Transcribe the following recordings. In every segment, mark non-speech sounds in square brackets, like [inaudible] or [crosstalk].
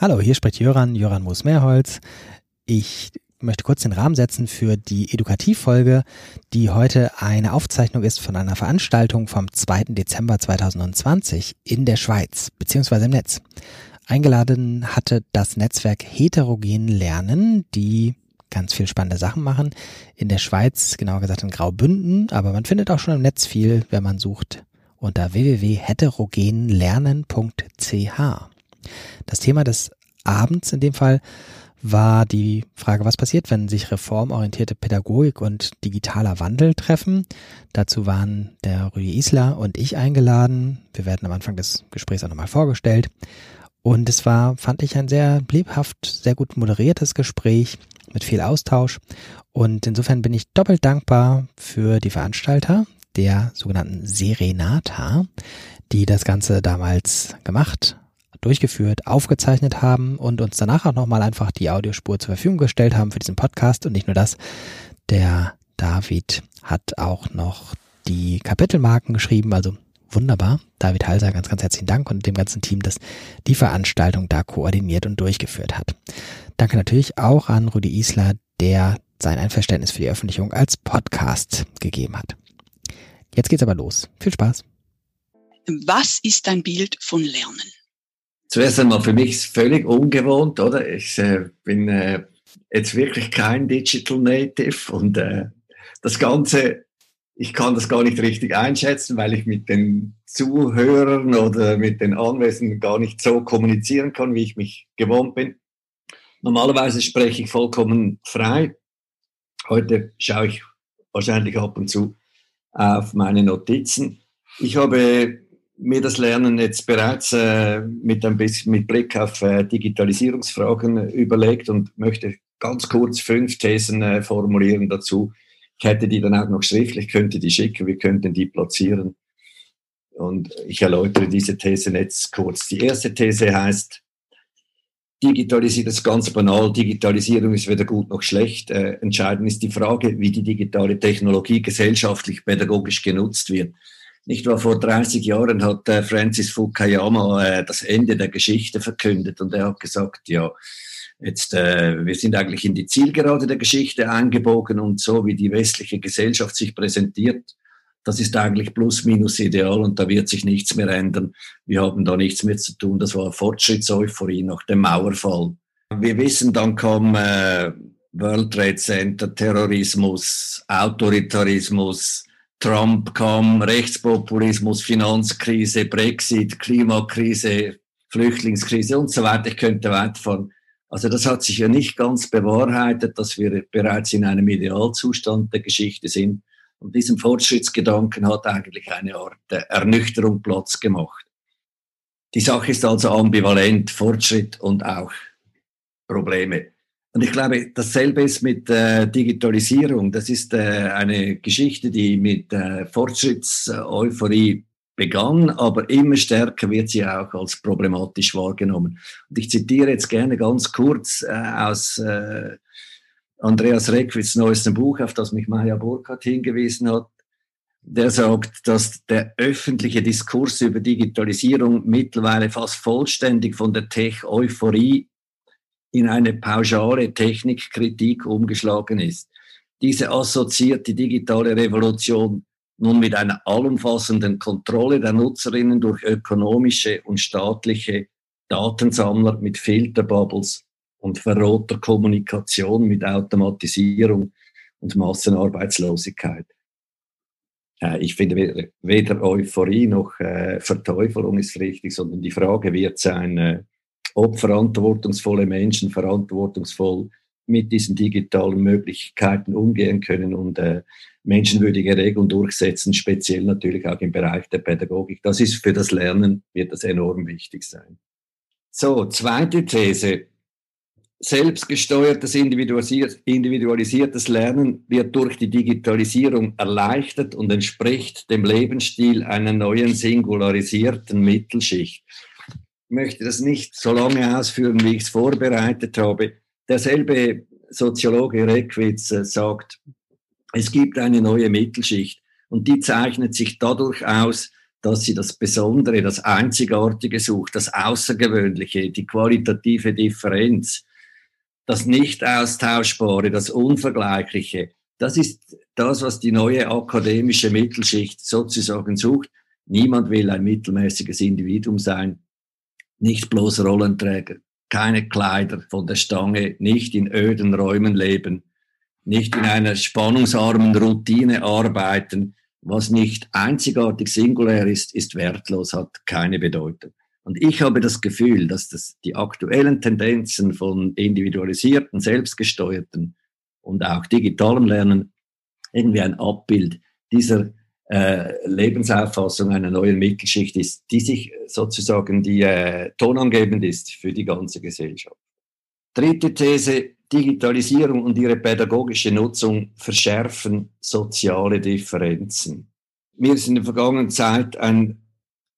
Hallo, hier spricht Jöran, Jöran Moos-Mehrholz. Ich möchte kurz den Rahmen setzen für die Edukativfolge, die heute eine Aufzeichnung ist von einer Veranstaltung vom 2. Dezember 2020 in der Schweiz, beziehungsweise im Netz. Eingeladen hatte das Netzwerk Heterogen Lernen, die ganz viel spannende Sachen machen. In der Schweiz, genauer gesagt in Graubünden, aber man findet auch schon im Netz viel, wenn man sucht unter www.heterogenlernen.ch. Das Thema des Abends in dem Fall war die Frage, was passiert, wenn sich reformorientierte Pädagogik und digitaler Wandel treffen. Dazu waren der Rüdi Isler und ich eingeladen. Wir werden am Anfang des Gesprächs auch nochmal vorgestellt. Und es war, fand ich, ein sehr lebhaft, sehr gut moderiertes Gespräch mit viel Austausch. Und insofern bin ich doppelt dankbar für die Veranstalter der sogenannten Serenata, die das Ganze damals gemacht durchgeführt, aufgezeichnet haben und uns danach auch nochmal einfach die Audiospur zur Verfügung gestellt haben für diesen Podcast. Und nicht nur das, der David hat auch noch die Kapitelmarken geschrieben, also wunderbar. David Halser, ganz, ganz herzlichen Dank und dem ganzen Team, das die Veranstaltung da koordiniert und durchgeführt hat. Danke natürlich auch an Rudi Isler, der sein Einverständnis für die Öffentlichung als Podcast gegeben hat. Jetzt geht's aber los. Viel Spaß. Was ist dein Bild von Lernen? Zuerst einmal für mich ist völlig ungewohnt, oder? Ich äh, bin äh, jetzt wirklich kein Digital Native und äh, das Ganze, ich kann das gar nicht richtig einschätzen, weil ich mit den Zuhörern oder mit den Anwesenden gar nicht so kommunizieren kann, wie ich mich gewohnt bin. Normalerweise spreche ich vollkommen frei. Heute schaue ich wahrscheinlich ab und zu auf meine Notizen. Ich habe mir das Lernen jetzt bereits äh, mit ein bisschen mit Blick auf äh, Digitalisierungsfragen überlegt und möchte ganz kurz fünf Thesen äh, formulieren dazu. Ich hätte die dann auch noch schriftlich, könnte die schicken, wir könnten die platzieren. Und ich erläutere diese These jetzt kurz. Die erste These heißt, Digitalisierung ist ganz banal. Digitalisierung ist weder gut noch schlecht. Äh, entscheidend ist die Frage, wie die digitale Technologie gesellschaftlich, pädagogisch genutzt wird. Nicht wahr, vor 30 Jahren hat äh, Francis Fukuyama äh, das Ende der Geschichte verkündet und er hat gesagt, ja, jetzt, äh, wir sind eigentlich in die Zielgerade der Geschichte eingebogen und so wie die westliche Gesellschaft sich präsentiert, das ist eigentlich plus minus ideal und da wird sich nichts mehr ändern. Wir haben da nichts mehr zu tun. Das war Fortschrittseuphorie nach dem Mauerfall. Wir wissen, dann kam äh, World Trade Center, Terrorismus, Autoritarismus, Trump kam, Rechtspopulismus, Finanzkrise, Brexit, Klimakrise, Flüchtlingskrise und so weiter. Ich könnte weiterfahren. Also das hat sich ja nicht ganz bewahrheitet, dass wir bereits in einem Idealzustand der Geschichte sind. Und diesem Fortschrittsgedanken hat eigentlich eine Art Ernüchterung Platz gemacht. Die Sache ist also ambivalent, Fortschritt und auch Probleme. Und ich glaube, dasselbe ist mit äh, Digitalisierung. Das ist äh, eine Geschichte, die mit äh, Fortschrittseuphorie begann, aber immer stärker wird sie auch als problematisch wahrgenommen. Und ich zitiere jetzt gerne ganz kurz äh, aus äh, Andreas Reckwitz neuestem Buch, auf das mich Maja Burkhardt hingewiesen hat. Der sagt, dass der öffentliche Diskurs über Digitalisierung mittlerweile fast vollständig von der Tech-Euphorie in eine pauschale Technikkritik umgeschlagen ist. Diese assoziiert die digitale Revolution nun mit einer allumfassenden Kontrolle der Nutzerinnen durch ökonomische und staatliche Datensammler mit Filterbubbles und verrohter Kommunikation mit Automatisierung und Massenarbeitslosigkeit. Ich finde weder Euphorie noch äh, Verteufelung ist richtig, sondern die Frage wird sein, ob verantwortungsvolle Menschen verantwortungsvoll mit diesen digitalen Möglichkeiten umgehen können und äh, menschenwürdige Regeln durchsetzen, speziell natürlich auch im Bereich der Pädagogik. Das ist für das Lernen, wird das enorm wichtig sein. So, zweite These. Selbstgesteuertes, individualisiertes Lernen wird durch die Digitalisierung erleichtert und entspricht dem Lebensstil einer neuen singularisierten Mittelschicht möchte das nicht so lange ausführen, wie ich es vorbereitet habe. Derselbe Soziologe Reckwitz äh, sagt, es gibt eine neue Mittelschicht und die zeichnet sich dadurch aus, dass sie das Besondere, das Einzigartige sucht, das Außergewöhnliche, die qualitative Differenz, das Nicht-Austauschbare, das Unvergleichliche. Das ist das, was die neue akademische Mittelschicht sozusagen sucht. Niemand will ein mittelmäßiges Individuum sein, nicht bloß Rollenträger, keine Kleider von der Stange, nicht in öden Räumen leben, nicht in einer spannungsarmen Routine arbeiten. Was nicht einzigartig singulär ist, ist wertlos, hat keine Bedeutung. Und ich habe das Gefühl, dass das die aktuellen Tendenzen von individualisierten, selbstgesteuerten und auch digitalem Lernen irgendwie ein Abbild dieser äh, Lebensauffassung einer neuen Mittelschicht ist, die sich sozusagen die äh, tonangebend ist für die ganze Gesellschaft. Dritte These, Digitalisierung und ihre pädagogische Nutzung verschärfen soziale Differenzen. Mir ist in der vergangenen Zeit ein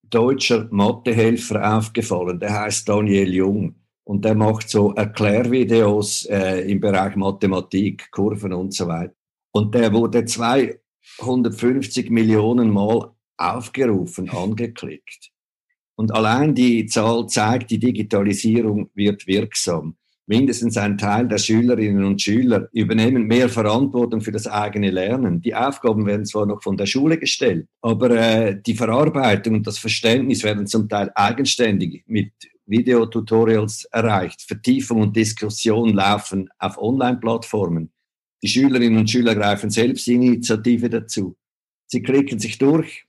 deutscher Mathehelfer aufgefallen, der heißt Daniel Jung und der macht so Erklärvideos äh, im Bereich Mathematik, Kurven und so weiter. Und der wurde 250 Millionen Mal aufgerufen, angeklickt. Und allein die Zahl zeigt, die Digitalisierung wird wirksam. Mindestens ein Teil der Schülerinnen und Schüler übernehmen mehr Verantwortung für das eigene Lernen. Die Aufgaben werden zwar noch von der Schule gestellt, aber äh, die Verarbeitung und das Verständnis werden zum Teil eigenständig mit Videotutorials erreicht. Vertiefung und Diskussion laufen auf Online-Plattformen. Die Schülerinnen und Schüler greifen selbst Initiative dazu. Sie klicken sich durch,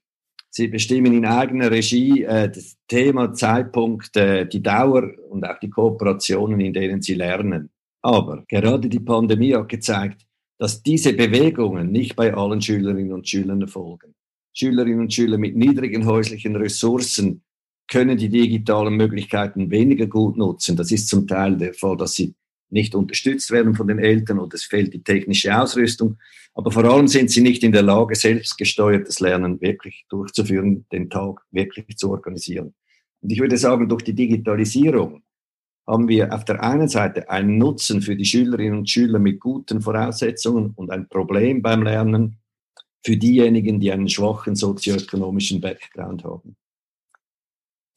sie bestimmen in eigener Regie äh, das Thema, Zeitpunkt, äh, die Dauer und auch die Kooperationen, in denen sie lernen. Aber gerade die Pandemie hat gezeigt, dass diese Bewegungen nicht bei allen Schülerinnen und Schülern erfolgen. Schülerinnen und Schüler mit niedrigen häuslichen Ressourcen können die digitalen Möglichkeiten weniger gut nutzen. Das ist zum Teil der Fall, dass sie nicht unterstützt werden von den Eltern und es fehlt die technische Ausrüstung. Aber vor allem sind sie nicht in der Lage, selbstgesteuertes Lernen wirklich durchzuführen, den Tag wirklich zu organisieren. Und ich würde sagen, durch die Digitalisierung haben wir auf der einen Seite einen Nutzen für die Schülerinnen und Schüler mit guten Voraussetzungen und ein Problem beim Lernen für diejenigen, die einen schwachen sozioökonomischen Background haben.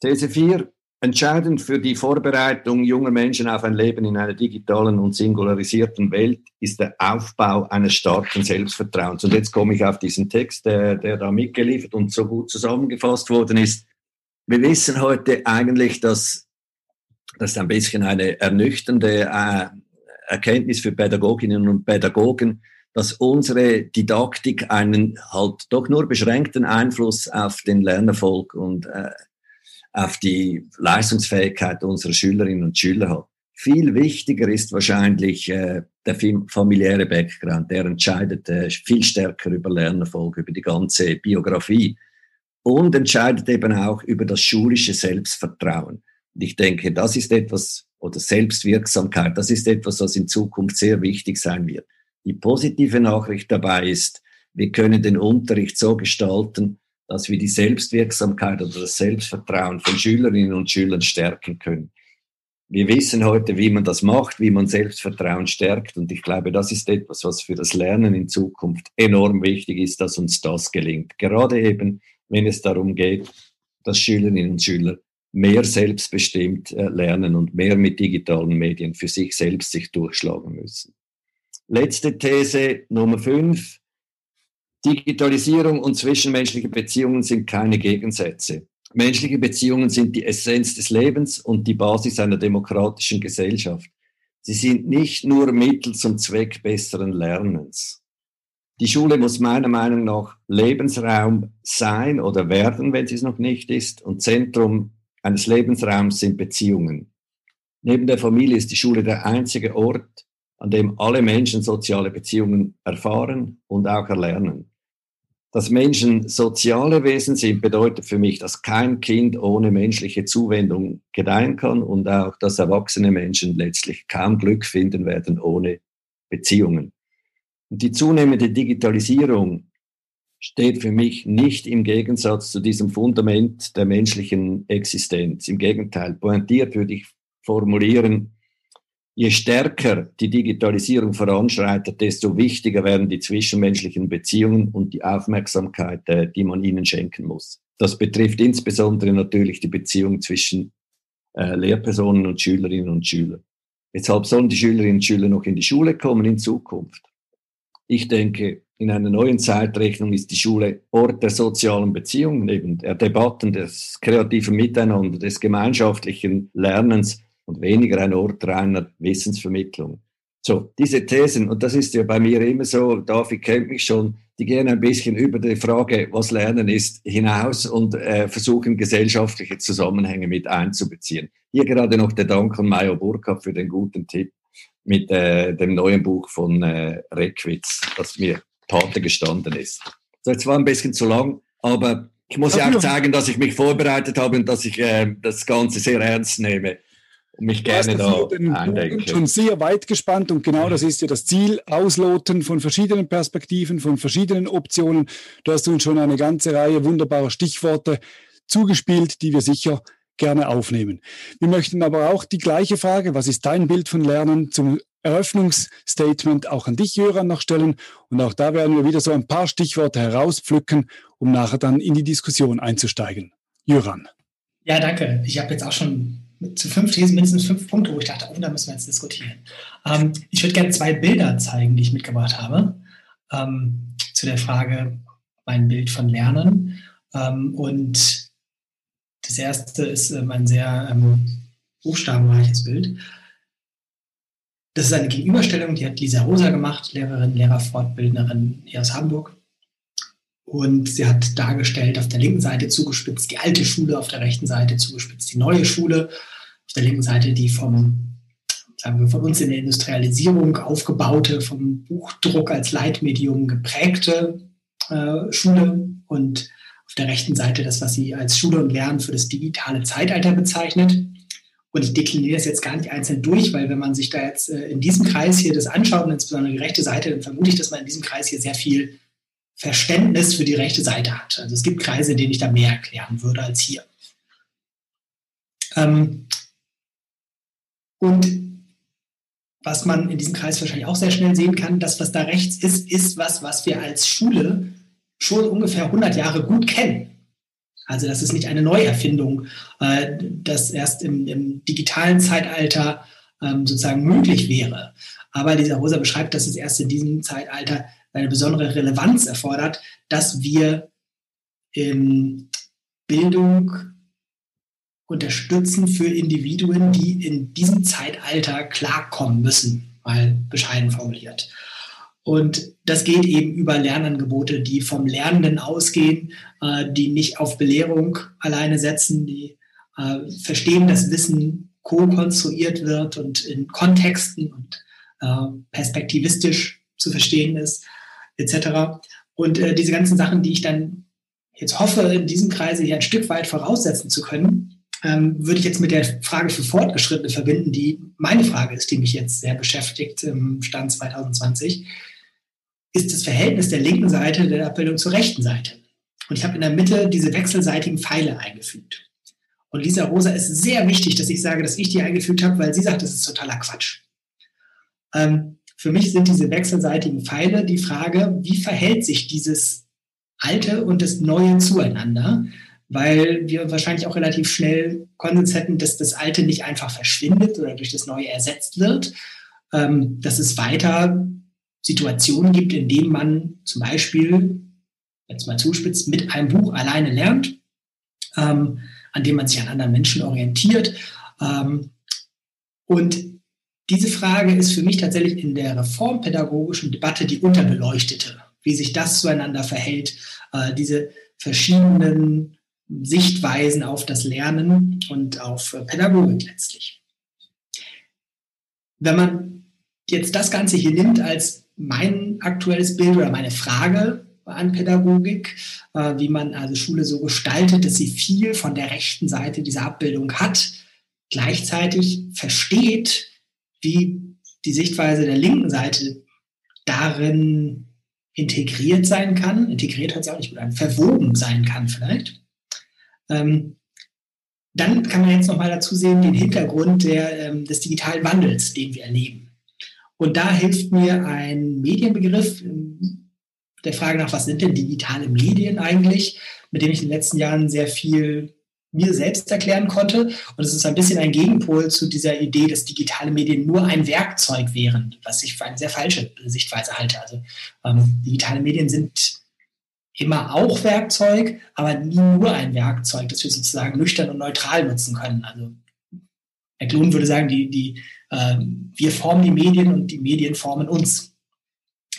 These 4. Entscheidend für die Vorbereitung junger Menschen auf ein Leben in einer digitalen und singularisierten Welt ist der Aufbau eines starken Selbstvertrauens. Und jetzt komme ich auf diesen Text, der, der da mitgeliefert und so gut zusammengefasst worden ist. Wir wissen heute eigentlich, dass das ein bisschen eine ernüchternde äh, Erkenntnis für Pädagoginnen und Pädagogen, dass unsere Didaktik einen halt doch nur beschränkten Einfluss auf den Lernerfolg und äh, auf die Leistungsfähigkeit unserer Schülerinnen und Schüler hat. Viel wichtiger ist wahrscheinlich äh, der familiäre Background. Der entscheidet äh, viel stärker über Lernerfolg, über die ganze Biografie und entscheidet eben auch über das schulische Selbstvertrauen. Und ich denke, das ist etwas, oder Selbstwirksamkeit, das ist etwas, was in Zukunft sehr wichtig sein wird. Die positive Nachricht dabei ist, wir können den Unterricht so gestalten, dass wir die Selbstwirksamkeit oder das Selbstvertrauen von Schülerinnen und Schülern stärken können. Wir wissen heute, wie man das macht, wie man Selbstvertrauen stärkt. Und ich glaube, das ist etwas, was für das Lernen in Zukunft enorm wichtig ist, dass uns das gelingt. Gerade eben, wenn es darum geht, dass Schülerinnen und Schüler mehr selbstbestimmt äh, lernen und mehr mit digitalen Medien für sich selbst sich durchschlagen müssen. Letzte These Nummer fünf. Digitalisierung und zwischenmenschliche Beziehungen sind keine Gegensätze. Menschliche Beziehungen sind die Essenz des Lebens und die Basis einer demokratischen Gesellschaft. Sie sind nicht nur Mittel zum Zweck besseren Lernens. Die Schule muss meiner Meinung nach Lebensraum sein oder werden, wenn sie es noch nicht ist, und Zentrum eines Lebensraums sind Beziehungen. Neben der Familie ist die Schule der einzige Ort, an dem alle Menschen soziale Beziehungen erfahren und auch erlernen. Dass Menschen soziale Wesen sind, bedeutet für mich, dass kein Kind ohne menschliche Zuwendung gedeihen kann und auch, dass erwachsene Menschen letztlich kaum Glück finden werden ohne Beziehungen. Und die zunehmende Digitalisierung steht für mich nicht im Gegensatz zu diesem Fundament der menschlichen Existenz. Im Gegenteil, pointiert würde ich formulieren, je stärker die Digitalisierung voranschreitet, desto wichtiger werden die zwischenmenschlichen Beziehungen und die Aufmerksamkeit, äh, die man ihnen schenken muss. Das betrifft insbesondere natürlich die Beziehung zwischen äh, Lehrpersonen und Schülerinnen und Schülern. Weshalb sollen die Schülerinnen und Schüler noch in die Schule kommen in Zukunft? Ich denke, in einer neuen Zeitrechnung ist die Schule Ort der sozialen Beziehungen, eben der Debatten, des kreativen Miteinander, des gemeinschaftlichen Lernens und weniger ein Ort reiner Wissensvermittlung. So, diese Thesen, und das ist ja bei mir immer so, David kennt mich schon, die gehen ein bisschen über die Frage, was Lernen ist, hinaus und äh, versuchen gesellschaftliche Zusammenhänge mit einzubeziehen. Hier gerade noch der Dank an Mayo Burkhardt für den guten Tipp mit äh, dem neuen Buch von äh, Reckwitz, das mir Pate gestanden ist. So, jetzt war ein bisschen zu lang, aber ich muss ja auch zeigen, dass ich mich vorbereitet habe und dass ich äh, das Ganze sehr ernst nehme mich gerne da eindenke. schon sehr weit gespannt und genau das ist ja das Ziel, ausloten von verschiedenen Perspektiven, von verschiedenen Optionen. Du hast uns schon eine ganze Reihe wunderbarer Stichworte zugespielt, die wir sicher gerne aufnehmen. Wir möchten aber auch die gleiche Frage, was ist dein Bild von Lernen, zum Eröffnungsstatement auch an dich, Jöran, noch stellen. Und auch da werden wir wieder so ein paar Stichworte herauspflücken, um nachher dann in die Diskussion einzusteigen. Jöran. Ja, danke. Ich habe jetzt auch schon zu fünf Thesen mindestens fünf Punkte, wo ich dachte, oh, da müssen wir jetzt diskutieren. Ähm, ich würde gerne zwei Bilder zeigen, die ich mitgebracht habe, ähm, zu der Frage, mein Bild von Lernen. Ähm, und das erste ist ähm, ein sehr ähm, buchstabenreiches Bild. Das ist eine Gegenüberstellung, die hat Lisa Rosa gemacht, Lehrerin, Lehrerfortbildnerin hier aus Hamburg. Und sie hat dargestellt, auf der linken Seite zugespitzt die alte Schule, auf der rechten Seite zugespitzt die neue Schule, auf der linken Seite die vom, sagen wir, von uns in der Industrialisierung aufgebaute, vom Buchdruck als Leitmedium geprägte äh, Schule und auf der rechten Seite das, was sie als Schule und Lernen für das digitale Zeitalter bezeichnet. Und ich dekliniere das jetzt gar nicht einzeln durch, weil wenn man sich da jetzt äh, in diesem Kreis hier das anschaut, und insbesondere die rechte Seite, dann vermute ich, dass man in diesem Kreis hier sehr viel Verständnis für die rechte Seite hat. Also es gibt Kreise, in denen ich da mehr erklären würde als hier. Ähm, und was man in diesem Kreis wahrscheinlich auch sehr schnell sehen kann, das, was da rechts ist, ist was, was wir als Schule schon ungefähr 100 Jahre gut kennen. Also das ist nicht eine Neuerfindung, äh, das erst im, im digitalen Zeitalter ähm, sozusagen möglich wäre. Aber dieser Rosa beschreibt, dass es erst in diesem Zeitalter eine besondere Relevanz erfordert, dass wir in Bildung unterstützen für Individuen, die in diesem Zeitalter klarkommen müssen, mal bescheiden formuliert. Und das geht eben über Lernangebote, die vom Lernenden ausgehen, äh, die nicht auf Belehrung alleine setzen, die äh, verstehen, dass Wissen co-konstruiert wird und in Kontexten und äh, perspektivistisch zu verstehen ist etc. Und äh, diese ganzen Sachen, die ich dann jetzt hoffe, in diesem Kreise hier ein Stück weit voraussetzen zu können, ähm, würde ich jetzt mit der Frage für Fortgeschrittene verbinden, die meine Frage ist, die mich jetzt sehr beschäftigt im Stand 2020, ist das Verhältnis der linken Seite der Abbildung zur rechten Seite. Und ich habe in der Mitte diese wechselseitigen Pfeile eingefügt. Und Lisa Rosa ist sehr wichtig, dass ich sage, dass ich die eingefügt habe, weil sie sagt, das ist totaler Quatsch. Ähm, für mich sind diese wechselseitigen Pfeile die Frage, wie verhält sich dieses Alte und das Neue zueinander? Weil wir wahrscheinlich auch relativ schnell Konsens hätten, dass das Alte nicht einfach verschwindet oder durch das Neue ersetzt wird, ähm, dass es weiter Situationen gibt, in denen man zum Beispiel, jetzt mal zuspitzt, mit einem Buch alleine lernt, ähm, an dem man sich an anderen Menschen orientiert. Ähm, und diese Frage ist für mich tatsächlich in der reformpädagogischen Debatte die unterbeleuchtete, wie sich das zueinander verhält, äh, diese verschiedenen Sichtweisen auf das Lernen und auf äh, Pädagogik letztlich. Wenn man jetzt das Ganze hier nimmt als mein aktuelles Bild oder meine Frage an Pädagogik, äh, wie man also Schule so gestaltet, dass sie viel von der rechten Seite dieser Abbildung hat, gleichzeitig versteht, wie die Sichtweise der linken Seite darin integriert sein kann. Integriert hat es auch nicht gut an, verwoben sein kann vielleicht. Ähm, dann kann man jetzt nochmal dazu sehen, den Hintergrund der, ähm, des digitalen Wandels, den wir erleben. Und da hilft mir ein Medienbegriff ähm, der Frage nach, was sind denn digitale Medien eigentlich? mit dem ich in den letzten Jahren sehr viel mir selbst erklären konnte. Und es ist ein bisschen ein Gegenpol zu dieser Idee, dass digitale Medien nur ein Werkzeug wären, was ich für eine sehr falsche Sichtweise halte. Also ähm, digitale Medien sind immer auch Werkzeug, aber nie nur ein Werkzeug, das wir sozusagen nüchtern und neutral nutzen können. Also Herr Klun würde sagen, die, die, äh, wir formen die Medien und die Medien formen uns.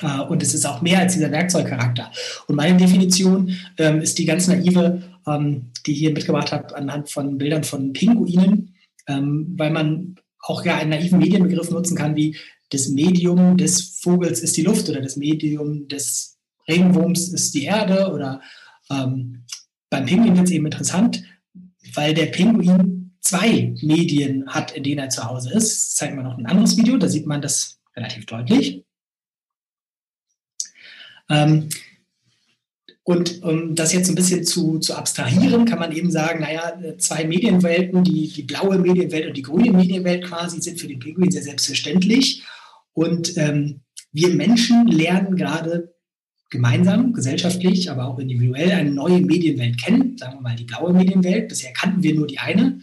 Äh, und es ist auch mehr als dieser Werkzeugcharakter. Und meine Definition ähm, ist die ganz naive ähm, die ich hier mitgebracht habe, anhand von Bildern von Pinguinen, ähm, weil man auch ja einen naiven Medienbegriff nutzen kann, wie das Medium des Vogels ist die Luft oder das Medium des Regenwurms ist die Erde oder ähm, beim Pinguin wird es eben interessant, weil der Pinguin zwei Medien hat, in denen er zu Hause ist. Das zeigen wir noch ein anderes Video, da sieht man das relativ deutlich. Ähm, und um das jetzt ein bisschen zu, zu abstrahieren, kann man eben sagen, naja, zwei Medienwelten, die, die blaue Medienwelt und die grüne Medienwelt quasi, sind für den Pinguin sehr selbstverständlich. Und ähm, wir Menschen lernen gerade gemeinsam, gesellschaftlich, aber auch individuell eine neue Medienwelt kennen, sagen wir mal die blaue Medienwelt. Bisher kannten wir nur die eine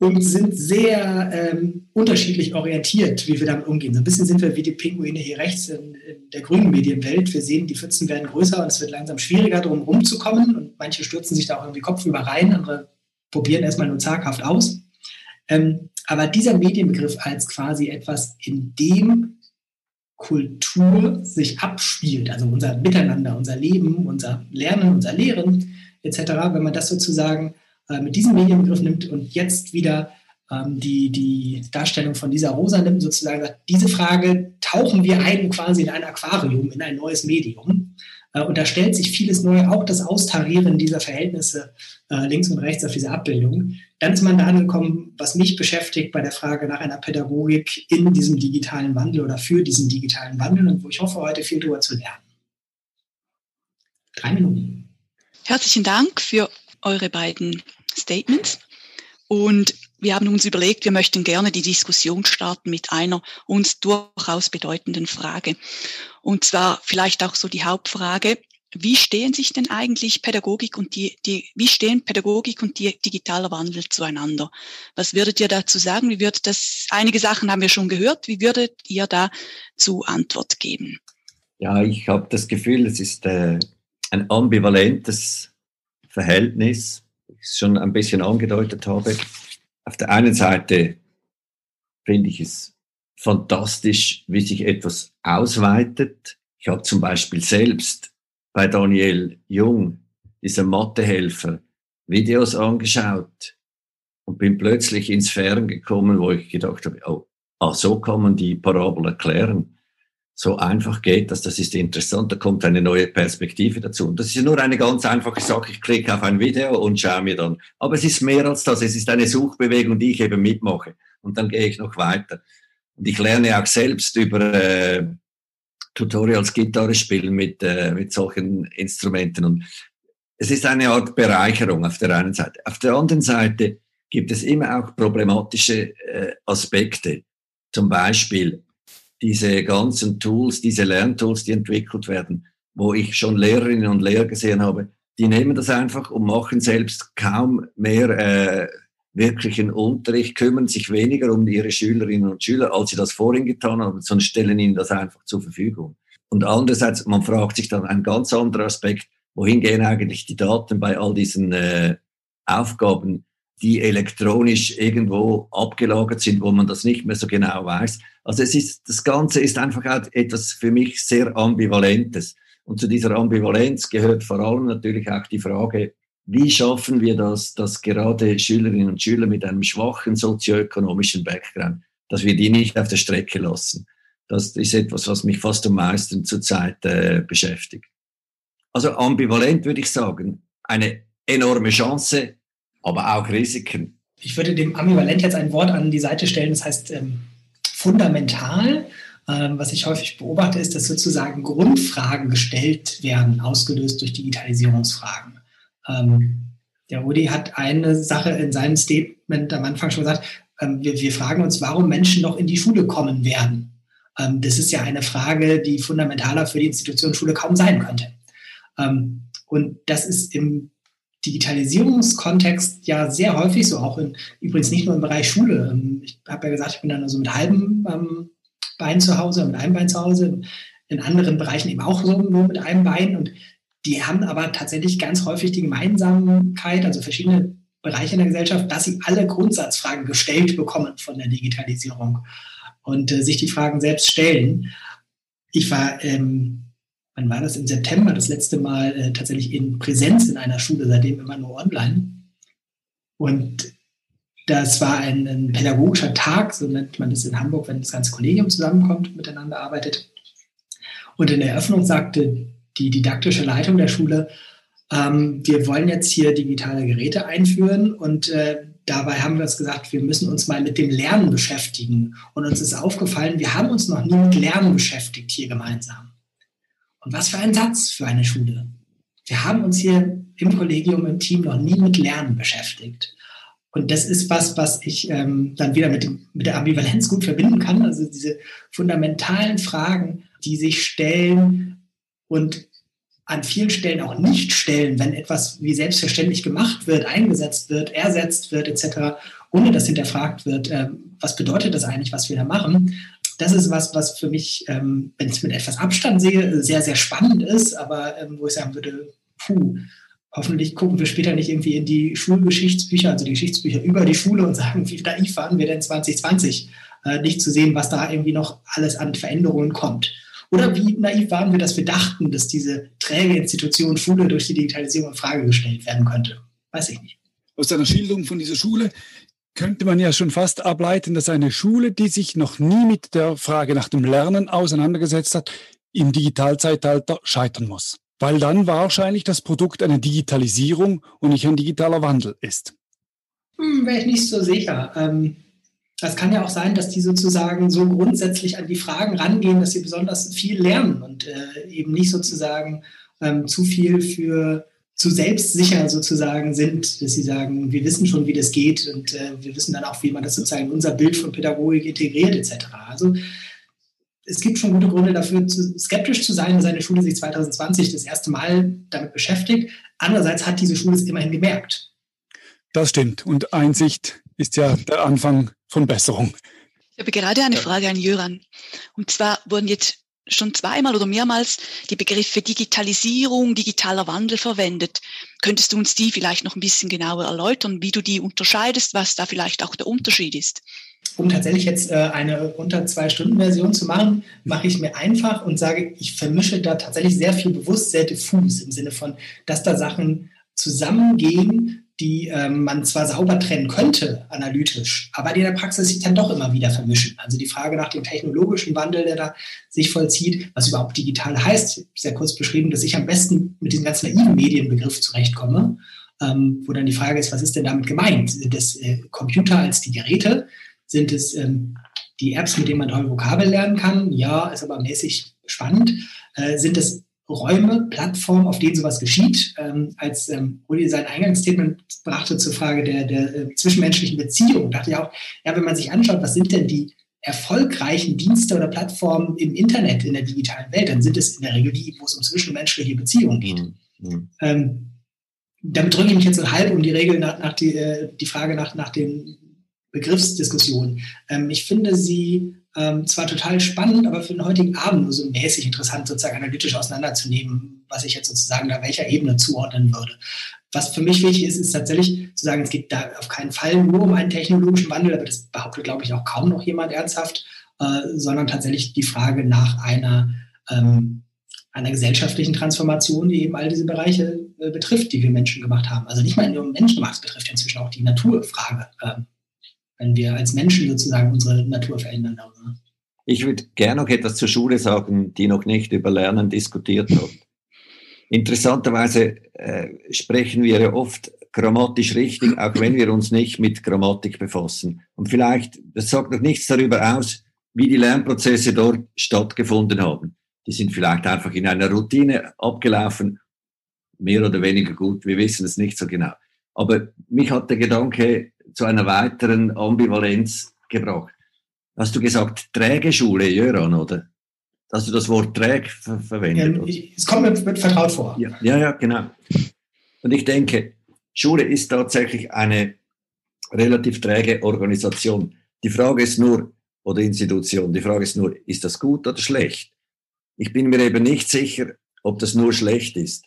und sind sehr ähm, unterschiedlich orientiert, wie wir damit umgehen. So ein bisschen sind wir wie die Pinguine hier rechts in, in, der grünen Medienwelt. Wir sehen, die Pfützen werden größer und es wird langsam schwieriger, drum rumzukommen. Und manche stürzen sich da auch irgendwie kopfüber rein, andere probieren erstmal nur zaghaft aus. Ähm, aber dieser Medienbegriff als quasi etwas, in dem Kultur sich abspielt, also unser Miteinander, unser Leben, unser Lernen, unser Lehren etc., wenn man das sozusagen äh, mit diesem Medienbegriff nimmt und jetzt wieder ähm, die, die Darstellung von dieser Rosa nimmt, sozusagen sagt, diese Frage tauchen wir ein quasi in ein Aquarium, in ein neues Medium. Äh, und da stellt sich vieles neu, auch das Austarieren dieser Verhältnisse äh, links und rechts auf diese Abbildung. Dann ist man da angekommen, was mich beschäftigt bei der Frage nach einer Pädagogik in diesem digitalen Wandel oder für diesen digitalen Wandel und wo ich hoffe, heute viel darüber zu lernen. Drei Minuten. Herzlichen Dank für eure beiden Statements. Und wir haben uns überlegt, wir möchten gerne die Diskussion starten mit einer uns durchaus bedeutenden Frage. Und zwar vielleicht auch so die Hauptfrage, wie stehen sich denn eigentlich Pädagogik und die, die wie stehen Pädagogik und die, digitaler Wandel zueinander? Was würdet ihr dazu sagen? Wie wird das, einige Sachen haben wir schon gehört, wie würdet ihr da zu Antwort geben? Ja, ich habe das Gefühl, es ist äh, ein ambivalentes Verhältnis schon ein bisschen angedeutet habe. Auf der einen Seite finde ich es fantastisch, wie sich etwas ausweitet. Ich habe zum Beispiel selbst bei Daniel Jung, dieser Mathehelfer, Videos angeschaut und bin plötzlich ins Fern gekommen, wo ich gedacht habe, oh, ah, so kann man die Parabel erklären so einfach geht das, das ist interessant, da kommt eine neue Perspektive dazu. Und das ist nur eine ganz einfache Sache, ich klicke auf ein Video und schaue mir dann. Aber es ist mehr als das, es ist eine Suchbewegung, die ich eben mitmache. Und dann gehe ich noch weiter. Und ich lerne auch selbst über äh, Tutorials Gitarre spielen mit, äh, mit solchen Instrumenten. Und es ist eine Art Bereicherung auf der einen Seite. Auf der anderen Seite gibt es immer auch problematische äh, Aspekte. Zum Beispiel, diese ganzen Tools, diese Lerntools, die entwickelt werden, wo ich schon Lehrerinnen und Lehrer gesehen habe, die nehmen das einfach und machen selbst kaum mehr äh, wirklichen Unterricht, kümmern sich weniger um ihre Schülerinnen und Schüler, als sie das vorhin getan haben, sondern stellen ihnen das einfach zur Verfügung. Und andererseits, man fragt sich dann ein ganz anderer Aspekt, wohin gehen eigentlich die Daten bei all diesen äh, Aufgaben, die elektronisch irgendwo abgelagert sind, wo man das nicht mehr so genau weiß. Also es ist, das Ganze ist einfach auch etwas für mich sehr Ambivalentes. Und zu dieser Ambivalenz gehört vor allem natürlich auch die Frage, wie schaffen wir das, dass gerade Schülerinnen und Schüler mit einem schwachen sozioökonomischen Background, dass wir die nicht auf der Strecke lassen. Das ist etwas, was mich fast am meisten zurzeit äh, beschäftigt. Also ambivalent würde ich sagen, eine enorme Chance, aber auch Risiken. Ich würde dem Ambivalent jetzt ein Wort an die Seite stellen, das heißt ähm, fundamental. Ähm, was ich häufig beobachte, ist, dass sozusagen Grundfragen gestellt werden, ausgelöst durch Digitalisierungsfragen. Ähm, der Rudi hat eine Sache in seinem Statement am Anfang schon gesagt, ähm, wir, wir, fragen uns, warum Menschen noch in die Schule kommen werden. Das ist ja eine Frage, die fundamentaler für die Institution Schule kaum sein könnte. Und das ist im Digitalisierungskontext ja sehr häufig so, auch in, übrigens nicht nur im Bereich Schule. Ähm, ich habe ja gesagt, ich bin dann also mit halbem ähm, Bein zu Hause, mit einem Bein zu Hause, in anderen Bereichen eben auch so nur mit einem Bein. Und die haben aber tatsächlich ganz häufig die Gemeinsamkeit, also verschiedene Bereiche in der Gesellschaft, dass sie alle Grundsatzfragen gestellt bekommen von der Digitalisierung und äh, sich die Fragen selbst stellen. Ich war, ähm, wann war das? Im September das letzte Mal äh, tatsächlich in Präsenz in einer Schule, seitdem immer nur online. Und das war ein, ein pädagogischer Tag, so nennt man das in Hamburg, wenn das ganze Kollegium zusammenkommt, miteinander arbeitet. Und in der Eröffnung sagte die didaktische Leitung der Schule, ähm, wir wollen jetzt hier digitale Geräte einführen und äh, dabei haben wir uns gesagt, wir müssen uns mal mit dem Lernen beschäftigen. Und uns ist aufgefallen, wir haben uns noch nie mit Lernen beschäftigt hier gemeinsam. Und was für ein Satz für eine Schule. Wir haben uns hier im Kollegium, im Team noch nie mit Lernen beschäftigt. Und das ist was, was ich ähm, dann wieder mit, mit der Ambivalenz gut verbinden kann. Also diese fundamentalen Fragen, die sich stellen und an vielen Stellen auch nicht stellen, wenn etwas wie selbstverständlich gemacht wird, eingesetzt wird, ersetzt wird etc., ohne dass hinterfragt wird, äh, was bedeutet das eigentlich, was wir da machen. Das ist was, was für mich, ähm, wenn ich es mit etwas Abstand sehe, sehr, sehr spannend ist, aber ähm, wo ich sagen würde, puh, hoffentlich gucken wir später nicht irgendwie in die Schulgeschichtsbücher, also die Geschichtsbücher über die Schule und [laughs] sagen, wie naiv waren wir denn 2020, äh, nicht zu sehen, was da irgendwie noch alles an Veränderungen kommt. Oder wie naiv waren wir, dass wir dachten, dass diese träge Institution Schule durch die Digitalisierung in Frage gestellt werden könnte? Weiß ich nicht. Aus deiner Schilderung von dieser Schule könnte man ja schon fast ableiten, dass eine Schule, die sich noch nie mit der Frage nach dem Lernen auseinandergesetzt hat, im Digitalzeitalter scheitern muss. Weil dann wahrscheinlich das Produkt eine Digitalisierung und nicht ein digitaler Wandel ist. Hm, Wäre ich nicht so sicher. Ähm, es kann ja auch sein, dass die sozusagen so grundsätzlich an die Fragen rangehen, dass sie besonders viel lernen und äh, eben nicht sozusagen ähm, zu viel für zu selbstsicher sozusagen sind, dass sie sagen, wir wissen schon, wie das geht und äh, wir wissen dann auch, wie man das sozusagen in unser Bild von Pädagogik integriert etc. Also es gibt schon gute Gründe dafür, zu, skeptisch zu sein, dass eine Schule sich 2020 das erste Mal damit beschäftigt. Andererseits hat diese Schule es immerhin gemerkt. Das stimmt. Und Einsicht ist ja der Anfang von Besserung. Ich habe gerade eine Frage an Jöran. Und zwar wurden jetzt schon zweimal oder mehrmals die Begriffe Digitalisierung, digitaler Wandel verwendet. Könntest du uns die vielleicht noch ein bisschen genauer erläutern, wie du die unterscheidest, was da vielleicht auch der Unterschied ist? Um tatsächlich jetzt äh, eine unter zwei Stunden Version zu machen, mache ich mir einfach und sage, ich vermische da tatsächlich sehr viel bewusst, sehr diffus im Sinne von, dass da Sachen zusammengehen, die ähm, man zwar sauber trennen könnte, analytisch, aber die in der Praxis sich dann doch immer wieder vermischen. Also die Frage nach dem technologischen Wandel, der da sich vollzieht, was überhaupt digital heißt, sehr kurz beschrieben, dass ich am besten mit diesem ganz naiven Medienbegriff zurechtkomme, ähm, wo dann die Frage ist, was ist denn damit gemeint? Sind es äh, Computer als die Geräte? Sind es ähm, die Apps, mit denen man neue Vokabel lernen kann? Ja, ist aber mäßig spannend. Äh, sind es Räume, Plattformen, auf denen sowas geschieht. Ähm, als ähm, Uli sein Eingangsstatement brachte zur Frage der, der äh, zwischenmenschlichen Beziehung, dachte ich auch, ja, wenn man sich anschaut, was sind denn die erfolgreichen Dienste oder Plattformen im Internet, in der digitalen Welt, dann sind es in der Regel die, wo es um zwischenmenschliche Beziehungen geht. Mhm. mhm. Ähm, damit drücke ich mich jetzt so halb um die Regel nach, nach die, äh, die Frage nach, nach den Begriffsdiskussionen. Ähm, ich finde sie ähm, zwar total spannend, aber für den heutigen Abend nur so mäßig interessant, sozusagen analytisch auseinanderzunehmen, was ich jetzt sozusagen da welcher Ebene zuordnen würde. Was für mich wichtig ist, ist tatsächlich zu sagen, es geht da auf keinen Fall nur um einen technologischen Wandel, aber das behauptet, glaube ich, auch kaum noch jemand ernsthaft, äh, sondern tatsächlich die Frage nach einer, ähm, einer gesellschaftlichen Transformation, die eben all diese Bereiche äh, betrifft, die wir Menschen gemacht haben. Also nicht mal nur Menschen es betrifft inzwischen auch die Naturfrage. Ähm, wenn wir als Menschen sozusagen unsere Natur verändern. Darüber. Ich würde gerne noch etwas zur Schule sagen, die noch nicht über Lernen diskutiert hat. Interessanterweise äh, sprechen wir ja oft grammatisch richtig, auch wenn wir uns nicht mit Grammatik befassen. Und vielleicht, das sagt noch nichts darüber aus, wie die Lernprozesse dort stattgefunden haben. Die sind vielleicht einfach in einer Routine abgelaufen, mehr oder weniger gut, wir wissen es nicht so genau. Aber mich hat der Gedanke zu einer weiteren Ambivalenz gebracht. Hast du gesagt, träge Schule, Jöran, oder? Hast du das Wort träg ver verwendet? Ja, ich, es kommt mir vertraut vor. Ja, ja, ja, genau. Und ich denke, Schule ist tatsächlich eine relativ träge Organisation. Die Frage ist nur, oder Institution, die Frage ist nur, ist das gut oder schlecht? Ich bin mir eben nicht sicher, ob das nur schlecht ist.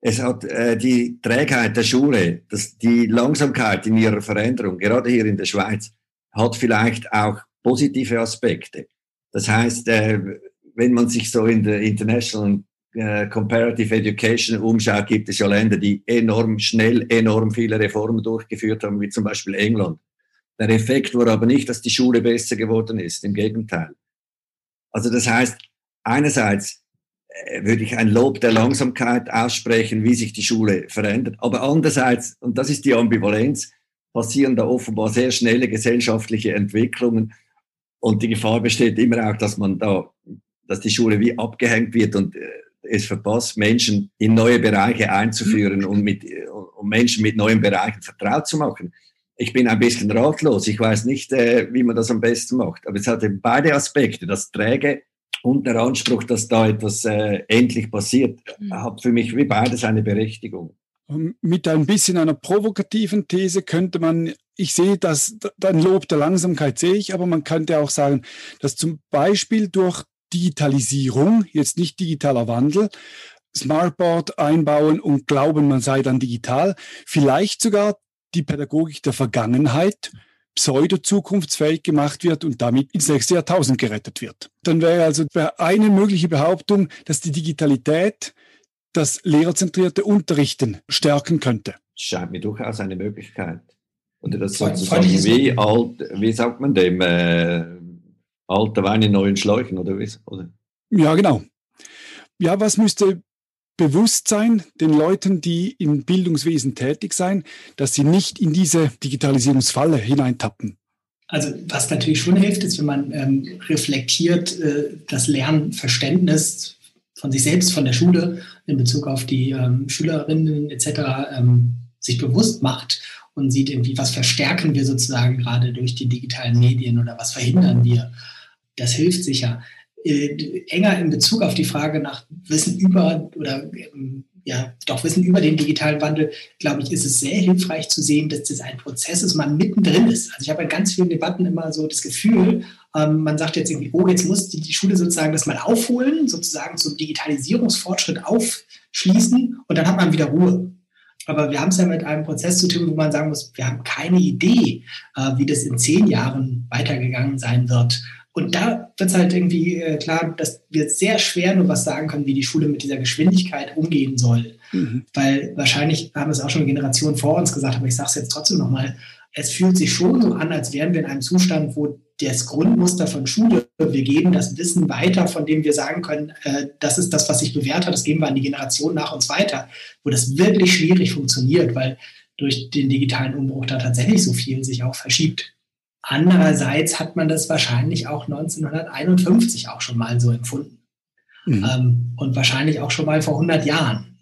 Es hat äh, die Trägheit der Schule, das, die Langsamkeit in ihrer Veränderung, gerade hier in der Schweiz, hat vielleicht auch positive Aspekte. Das heißt, äh, wenn man sich so in der International äh, Comparative Education umschaut, gibt es ja Länder, die enorm schnell, enorm viele Reformen durchgeführt haben, wie zum Beispiel England. Der Effekt war aber nicht, dass die Schule besser geworden ist, im Gegenteil. Also das heißt, einerseits würde ich ein Lob der Langsamkeit aussprechen, wie sich die Schule verändert, aber andererseits, und das ist die Ambivalenz, passieren da offenbar sehr schnelle gesellschaftliche Entwicklungen und die Gefahr besteht immer auch, dass man da dass die Schule wie abgehängt wird und äh, es verpasst, Menschen in neue Bereiche einzuführen und mit, um Menschen mit neuen Bereichen vertraut zu machen. Ich bin ein bisschen ratlos. Ich weiß nicht, äh, wie man das am besten macht. Aber es hat eben beide Aspekte, das Träge und der Anspruch, dass da etwas äh, endlich passiert, mhm. hat für mich wie beides eine Berechtigung. Mit ein bisschen einer provokativen These könnte man, ich sehe das, ein Lob der Langsamkeit sehe ich, aber man könnte auch sagen, dass zum Beispiel durch Digitalisierung, jetzt nicht digitaler Wandel, Smartboard einbauen und glauben, man sei dann digital, vielleicht sogar die Pädagogik der Vergangenheit pseudo-zukunftsfähig gemacht wird und damit ins nächste Jahrtausend gerettet wird. Dann wäre also eine mögliche Behauptung, dass die Digitalität das lehrerzentrierte Unterrichten stärken könnte. Scheint mir durchaus eine Möglichkeit. Oder das sozusagen wie alt, wie sagt man dem, äh, alter Wein in neuen Schläuchen, oder wie? Oder? Ja, genau. Ja, was müsste bewusst sein den Leuten, die im Bildungswesen tätig sein, dass sie nicht in diese Digitalisierungsfalle hineintappen? Also was natürlich schon hilft, ist, wenn man ähm, reflektiert äh, das Lernverständnis von sich selbst, von der Schule in Bezug auf die ähm, Schülerinnen etc. Ähm, sich bewusst macht und sieht irgendwie, was verstärken wir sozusagen gerade durch die digitalen Medien oder was verhindern wir das hilft sicher. Äh, enger in Bezug auf die Frage nach Wissen über oder ähm, ja, doch Wissen über den digitalen Wandel, glaube ich, ist es sehr hilfreich zu sehen, dass das ein Prozess ist, man mittendrin ist. Also ich habe in ganz vielen Debatten immer so das Gefühl, ähm, man sagt jetzt irgendwie, oh, jetzt muss die, die Schule sozusagen das mal aufholen, sozusagen zum Digitalisierungsfortschritt aufschließen und dann hat man wieder Ruhe. Aber wir haben es ja mit einem Prozess zu tun, wo man sagen muss, wir haben keine Idee, äh, wie das in zehn Jahren weitergegangen sein wird. Und da wird es halt irgendwie äh, klar, dass wir sehr schwer nur was sagen können, wie die Schule mit dieser Geschwindigkeit umgehen soll. Mhm. Weil wahrscheinlich haben es auch schon Generationen vor uns gesagt, aber ich sage es jetzt trotzdem nochmal, es fühlt sich schon so an, als wären wir in einem Zustand, wo das Grundmuster von Schule, wir geben das Wissen weiter, von dem wir sagen können, äh, das ist das, was sich bewährt hat, das geben wir an die Generation nach uns weiter, wo das wirklich schwierig funktioniert, weil durch den digitalen Umbruch da tatsächlich so viel sich auch verschiebt. Andererseits hat man das wahrscheinlich auch 1951 auch schon mal so empfunden. Mhm. Ähm, und wahrscheinlich auch schon mal vor 100 Jahren.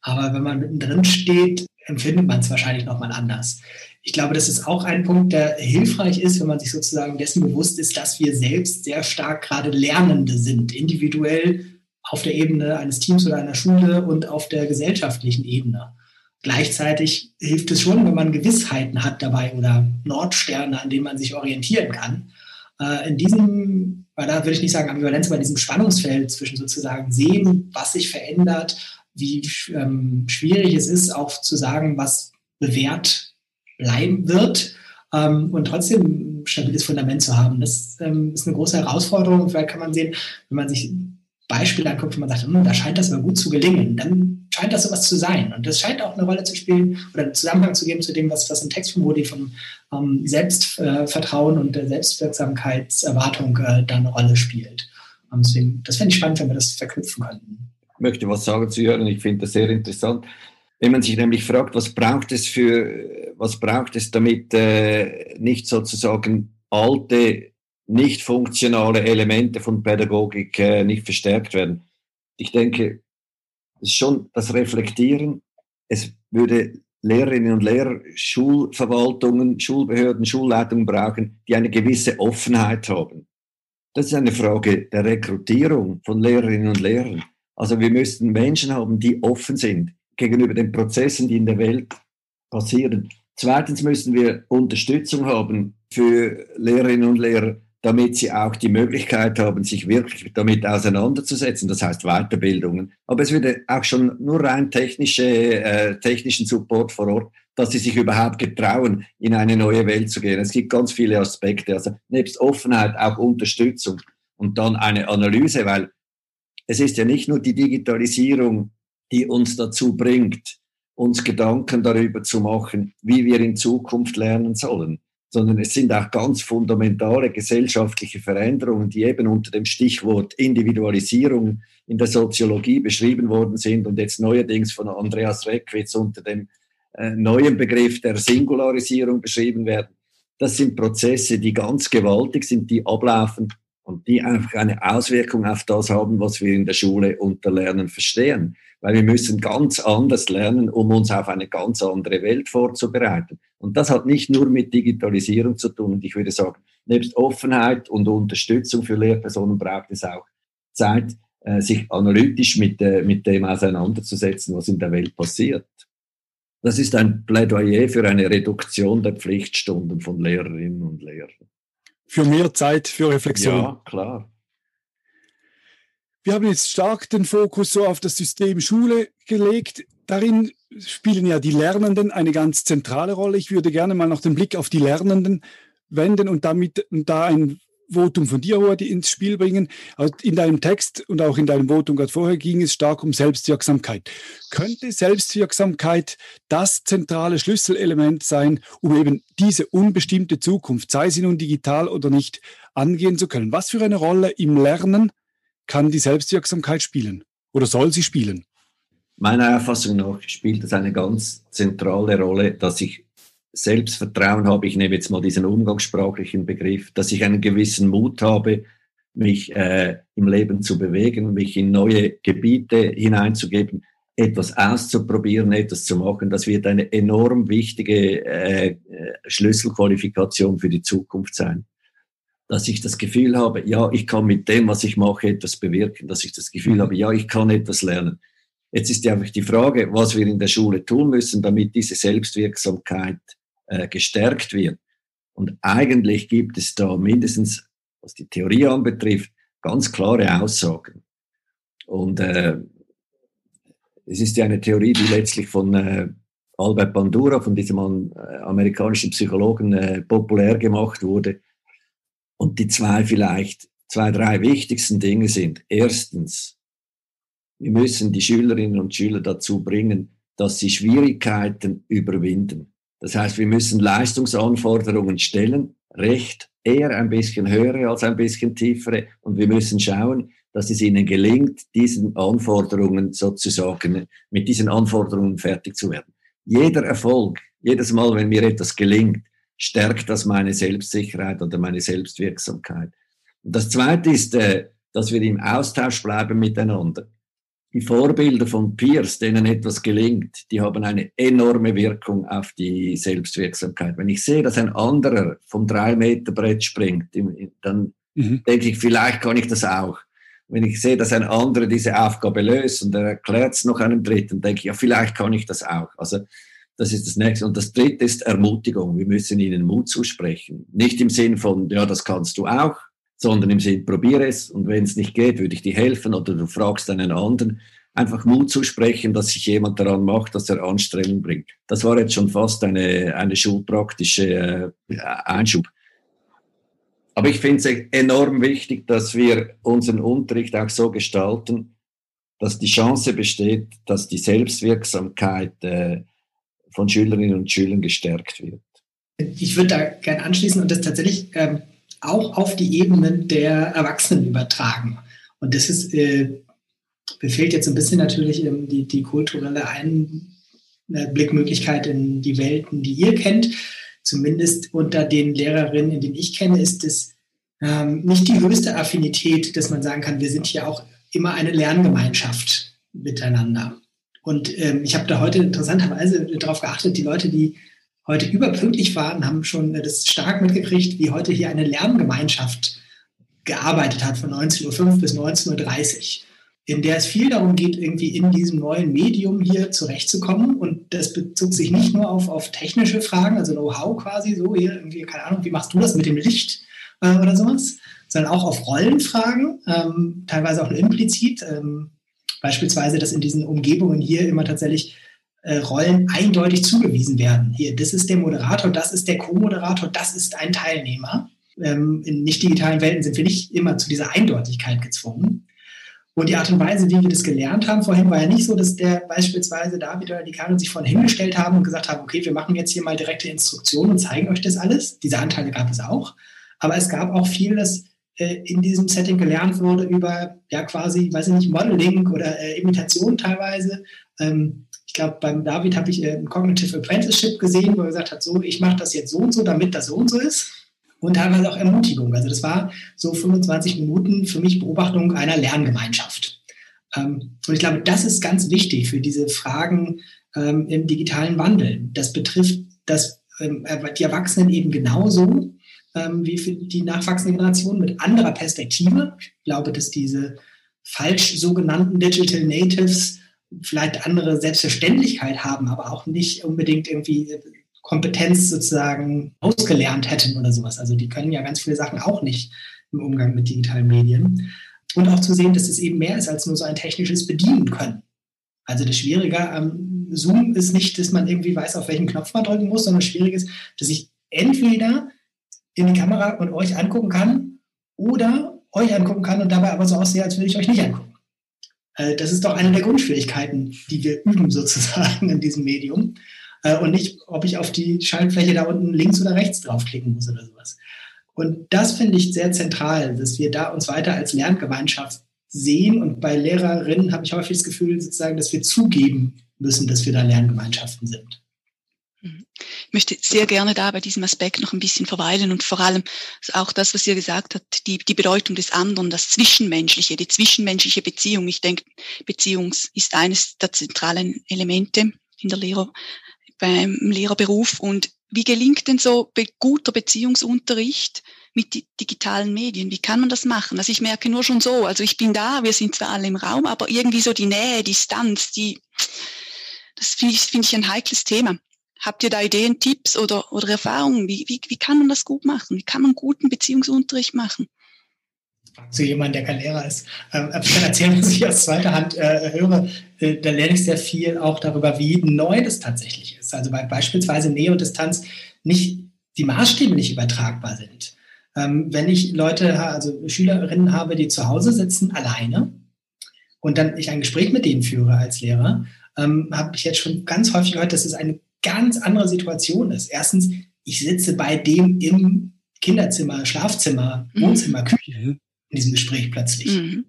Aber wenn man mittendrin steht, empfindet man es wahrscheinlich nochmal anders. Ich glaube, das ist auch ein Punkt, der hilfreich ist, wenn man sich sozusagen dessen bewusst ist, dass wir selbst sehr stark gerade Lernende sind, individuell auf der Ebene eines Teams oder einer Schule und auf der gesellschaftlichen Ebene. Gleichzeitig hilft es schon, wenn man Gewissheiten hat dabei oder Nordsterne, an denen man sich orientieren kann. Äh, in diesem, da würde ich nicht sagen Ambivalenz, aber in diesem Spannungsfeld zwischen sozusagen sehen, was sich verändert, wie ähm, schwierig es ist, auch zu sagen, was bewährt bleiben wird ähm, und trotzdem ein stabiles Fundament zu haben. Das ähm, ist eine große Herausforderung. Vielleicht kann man sehen, wenn man sich Beispiele anguckt, wo man sagt, hm, da scheint das aber gut zu gelingen, dann scheint das sowas zu sein. Und das scheint auch eine Rolle zu spielen oder einen Zusammenhang zu geben zu dem, was, was im Text von Modi von ähm, Selbstvertrauen und der Selbstwirksamkeitserwartung äh, da eine Rolle spielt. Und deswegen, das fände ich spannend, wenn wir das verknüpfen könnten. Ich möchte was sagen zu Jörn, ich finde das sehr interessant. Wenn man sich nämlich fragt, was braucht es für, was braucht es, damit äh, nicht sozusagen alte nicht funktionale Elemente von Pädagogik äh, nicht verstärkt werden. Ich denke, es ist schon das Reflektieren. Es würde Lehrerinnen und Lehrer, Schulverwaltungen, Schulbehörden, Schulleitungen brauchen, die eine gewisse Offenheit haben. Das ist eine Frage der Rekrutierung von Lehrerinnen und Lehrern. Also wir müssten Menschen haben, die offen sind gegenüber den Prozessen, die in der Welt passieren. Zweitens müssen wir Unterstützung haben für Lehrerinnen und Lehrer, damit sie auch die Möglichkeit haben, sich wirklich damit auseinanderzusetzen. Das heißt Weiterbildungen. Aber es würde auch schon nur rein technische, äh, technischen Support vor Ort, dass sie sich überhaupt getrauen, in eine neue Welt zu gehen. Es gibt ganz viele Aspekte. Also nebst Offenheit auch Unterstützung und dann eine Analyse, weil es ist ja nicht nur die Digitalisierung, die uns dazu bringt, uns Gedanken darüber zu machen, wie wir in Zukunft lernen sollen, sondern es sind auch ganz fundamentale gesellschaftliche Veränderungen, die eben unter dem Stichwort Individualisierung in der Soziologie beschrieben worden sind und jetzt neuerdings von Andreas Reckwitz unter dem äh, neuen Begriff der Singularisierung beschrieben werden. Das sind Prozesse, die ganz gewaltig sind, die ablaufen und die einfach eine Auswirkung auf das haben, was wir in der Schule unter Lernen verstehen. Weil wir müssen ganz anders lernen, um uns auf eine ganz andere Welt vorzubereiten. Und das hat nicht nur mit Digitalisierung zu tun. Und ich würde sagen, nebst Offenheit und Unterstützung für Lehrpersonen braucht es auch Zeit, äh, sich analytisch mit, äh, mit dem auseinanderzusetzen, was in der Welt passiert. Das ist ein Plädoyer für eine Reduktion der Pflichtstunden von Lehrerinnen und Lehrern für mehr Zeit für Reflexion. Ja, klar. Wir haben jetzt stark den Fokus so auf das System Schule gelegt. Darin spielen ja die Lernenden eine ganz zentrale Rolle. Ich würde gerne mal noch den Blick auf die Lernenden wenden und damit und da ein Votum von dir, Rudi, ins Spiel bringen. Also in deinem Text und auch in deinem Votum gerade vorher ging es stark um Selbstwirksamkeit. Könnte Selbstwirksamkeit das zentrale Schlüsselelement sein, um eben diese unbestimmte Zukunft, sei sie nun digital oder nicht, angehen zu können? Was für eine Rolle im Lernen kann die Selbstwirksamkeit spielen oder soll sie spielen? Meiner Auffassung nach spielt es eine ganz zentrale Rolle, dass ich Selbstvertrauen habe, ich nehme jetzt mal diesen umgangssprachlichen Begriff, dass ich einen gewissen Mut habe, mich äh, im Leben zu bewegen, mich in neue Gebiete hineinzugeben, etwas auszuprobieren, etwas zu machen, das wird eine enorm wichtige äh, Schlüsselqualifikation für die Zukunft sein. Dass ich das Gefühl habe, ja, ich kann mit dem, was ich mache, etwas bewirken, dass ich das Gefühl habe, ja, ich kann etwas lernen. Jetzt ist ja einfach die Frage, was wir in der Schule tun müssen, damit diese Selbstwirksamkeit äh, gestärkt wird. Und eigentlich gibt es da mindestens, was die Theorie anbetrifft, ganz klare Aussagen. Und äh, es ist ja eine Theorie, die letztlich von äh, Albert Bandura, von diesem äh, amerikanischen Psychologen, äh, populär gemacht wurde. Und die zwei vielleicht, zwei, drei wichtigsten Dinge sind. Erstens, wir müssen die Schülerinnen und Schüler dazu bringen, dass sie Schwierigkeiten überwinden. Das heißt, wir müssen Leistungsanforderungen stellen, recht eher ein bisschen höhere als ein bisschen tiefere. Und wir müssen schauen, dass es ihnen gelingt, diesen Anforderungen sozusagen, mit diesen Anforderungen fertig zu werden. Jeder Erfolg, jedes Mal, wenn mir etwas gelingt, stärkt das meine Selbstsicherheit oder meine Selbstwirksamkeit. Und das Zweite ist, äh, dass wir im Austausch bleiben miteinander die Vorbilder von Peers, denen etwas gelingt, die haben eine enorme Wirkung auf die Selbstwirksamkeit. Wenn ich sehe, dass ein anderer vom drei Meter Brett springt, dann mhm. denke ich, vielleicht kann ich das auch. Wenn ich sehe, dass ein anderer diese Aufgabe löst und er erklärt es noch einem Dritten, denke ich, ja, vielleicht kann ich das auch. Also das ist das Nächste. Und das Dritte ist Ermutigung. Wir müssen ihnen Mut zusprechen. Nicht im Sinn von, ja, das kannst du auch, sondern im Sinn, probiere es und wenn es nicht geht, würde ich dir helfen oder du fragst einen anderen. Einfach Mut zu sprechen, dass sich jemand daran macht, dass er Anstrengung bringt. Das war jetzt schon fast eine, eine schulpraktische äh, Einschub. Aber ich finde es enorm wichtig, dass wir unseren Unterricht auch so gestalten, dass die Chance besteht, dass die Selbstwirksamkeit äh, von Schülerinnen und Schülern gestärkt wird. Ich würde da gerne anschließen und das tatsächlich ähm, auch auf die Ebenen der Erwachsenen übertragen. Und das ist, äh, befehlt jetzt ein bisschen natürlich ähm, die, die kulturelle Einblickmöglichkeit in die Welten, die ihr kennt. Zumindest unter den Lehrerinnen, in denen ich kenne, ist es ähm, nicht die höchste Affinität, dass man sagen kann, wir sind hier auch immer eine Lerngemeinschaft miteinander. Und ähm, ich habe da heute interessanterweise darauf geachtet, die Leute, die heute überpünktlich waren, haben schon das stark mitgekriegt, wie heute hier eine Lerngemeinschaft gearbeitet hat von 19.05 Uhr bis 19.30 Uhr in der es viel darum geht, irgendwie in diesem neuen Medium hier zurechtzukommen. Und das bezog sich nicht nur auf, auf technische Fragen, also Know-how quasi, so hier irgendwie, keine Ahnung, wie machst du das mit dem Licht äh, oder sowas, sondern auch auf Rollenfragen, ähm, teilweise auch nur implizit. Ähm, beispielsweise, dass in diesen Umgebungen hier immer tatsächlich äh, Rollen eindeutig zugewiesen werden. Hier, das ist der Moderator, das ist der Co-Moderator, das ist ein Teilnehmer. Ähm, in nicht digitalen Welten sind wir nicht immer zu dieser Eindeutigkeit gezwungen. Und die Art und Weise, wie wir das gelernt haben vorhin, war ja nicht so, dass der beispielsweise David oder die Karin sich vorhin hingestellt haben und gesagt haben, okay, wir machen jetzt hier mal direkte Instruktionen und zeigen euch das alles. Diese Anteile gab es auch. Aber es gab auch viel, das äh, in diesem Setting gelernt wurde über, ja, quasi, weiß ich nicht, Modeling oder äh, Imitation teilweise. Ähm, glaube, beim David habe ich äh, ein Cognitive Apprenticeship gesehen, wo er gesagt hat, so, ich mache das jetzt so und so, damit das so und so ist und teilweise auch Ermutigung. Also das war so 25 Minuten für mich Beobachtung einer Lerngemeinschaft. Ähm, und ich glaube, das ist ganz wichtig für diese Fragen ähm, im digitalen Wandel. Das betrifft das, ähm, die Erwachsenen eben genauso wie für die nachwachsende Generation mit anderer Perspektive. Ich glaube, dass diese falsch sogenannten Digital Natives vielleicht andere Selbstverständlichkeit haben, aber auch nicht unbedingt irgendwie Kompetenz sozusagen ausgelernt hätten oder sowas. Also die können ja ganz viele Sachen auch nicht im Umgang mit digitalen Medien. Und auch zu sehen, dass es eben mehr ist als nur so ein technisches Bedienen können. Also das Schwierige am Zoom ist nicht, dass man irgendwie weiß, auf welchen Knopf man drücken muss, sondern das Schwierige ist, dass ich entweder in die Kamera und euch angucken kann oder euch angucken kann und dabei aber so aussehe, als würde ich euch nicht angucken. Äh, das ist doch eine der Grundschwierigkeiten, die wir üben sozusagen in diesem Medium äh, und nicht, ob ich auf die Schaltfläche da unten links oder rechts draufklicken muss oder sowas. Und das finde ich sehr zentral, dass wir da uns weiter als Lerngemeinschaft sehen. Und bei Lehrerinnen habe ich häufig das Gefühl, sozusagen, dass wir zugeben müssen, dass wir da Lerngemeinschaften sind. Mhm. Ich möchte sehr gerne da bei diesem Aspekt noch ein bisschen verweilen und vor allem auch das, was ihr gesagt habt, die, die Bedeutung des anderen, das Zwischenmenschliche, die zwischenmenschliche Beziehung. Ich denke, Beziehung ist eines der zentralen Elemente in der Lehrer, beim Lehrerberuf und wie gelingt denn so guter Beziehungsunterricht mit digitalen Medien? Wie kann man das machen? Also ich merke nur schon so, also ich bin da, wir sind zwar alle im Raum, aber irgendwie so die Nähe, Distanz, die, das finde ich, finde ich ein heikles Thema. Habt ihr da Ideen, Tipps oder, oder Erfahrungen? Wie, wie, wie kann man das gut machen? Wie kann man guten Beziehungsunterricht machen? zu jemandem, der kein Lehrer ist. Ähm, ich kann erzählen, [laughs] was ich aus zweiter Hand äh, höre. Äh, da lerne ich sehr viel auch darüber, wie neu das tatsächlich ist. Also weil beispielsweise Nähe und Distanz nicht, die Maßstäbe nicht übertragbar sind. Ähm, wenn ich Leute, also Schülerinnen habe, die zu Hause sitzen, alleine, und dann ich ein Gespräch mit denen führe als Lehrer, ähm, habe ich jetzt schon ganz häufig gehört, dass es eine ganz andere Situation ist. Erstens, ich sitze bei dem im Kinderzimmer, Schlafzimmer, mhm. Wohnzimmer, Küche mhm in diesem Gespräch plötzlich. Mhm.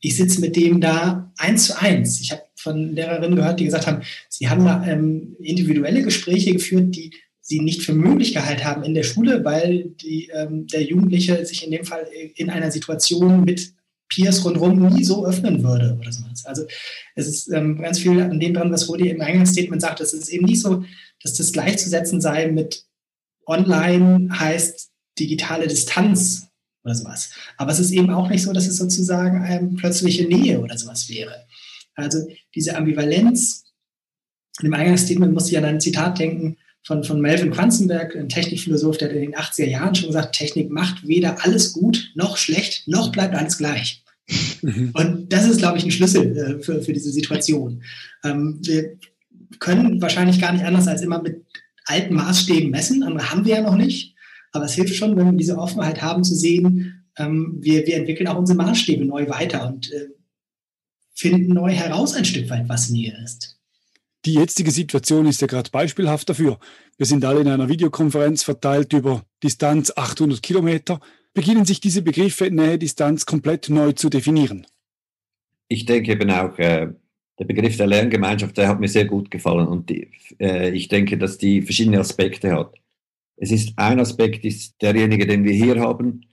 Ich sitze mit dem da eins zu eins. Ich habe von Lehrerinnen gehört, die gesagt haben, sie haben da ähm, individuelle Gespräche geführt, die sie nicht für möglich gehalten haben in der Schule, weil die, ähm, der Jugendliche sich in dem Fall in einer Situation mit Peers rundherum nie so öffnen würde oder sowas. Also es ist ähm, ganz viel an dem dran, was Rudi im Eingangsstatement sagt. Es ist eben nicht so, dass das gleichzusetzen sei mit online heißt digitale Distanz oder sowas. Aber es ist eben auch nicht so, dass es sozusagen eine plötzliche Nähe oder sowas wäre. Also diese Ambivalenz, dem Eingangsstatement musste ich an ein Zitat denken von, von Melvin Quanzenberg, ein Technikphilosoph, der hat in den 80er Jahren schon gesagt, Technik macht weder alles gut noch schlecht, noch bleibt alles gleich. Mhm. Und das ist, glaube ich, ein Schlüssel äh, für, für diese Situation. Ähm, wir können wahrscheinlich gar nicht anders als immer mit alten Maßstäben messen, andere haben wir ja noch nicht. Aber es hilft schon, wenn wir diese Offenheit haben, zu sehen, ähm, wir, wir entwickeln auch unsere Maßstäbe neu weiter und äh, finden neu heraus ein Stück weit, was Nähe ist. Die jetzige Situation ist ja gerade beispielhaft dafür. Wir sind alle in einer Videokonferenz verteilt über Distanz 800 Kilometer. Beginnen sich diese Begriffe Nähe, Distanz komplett neu zu definieren? Ich denke eben auch, äh, der Begriff der Lerngemeinschaft, der hat mir sehr gut gefallen und äh, ich denke, dass die verschiedene Aspekte hat. Es ist ein Aspekt, ist derjenige, den wir hier haben,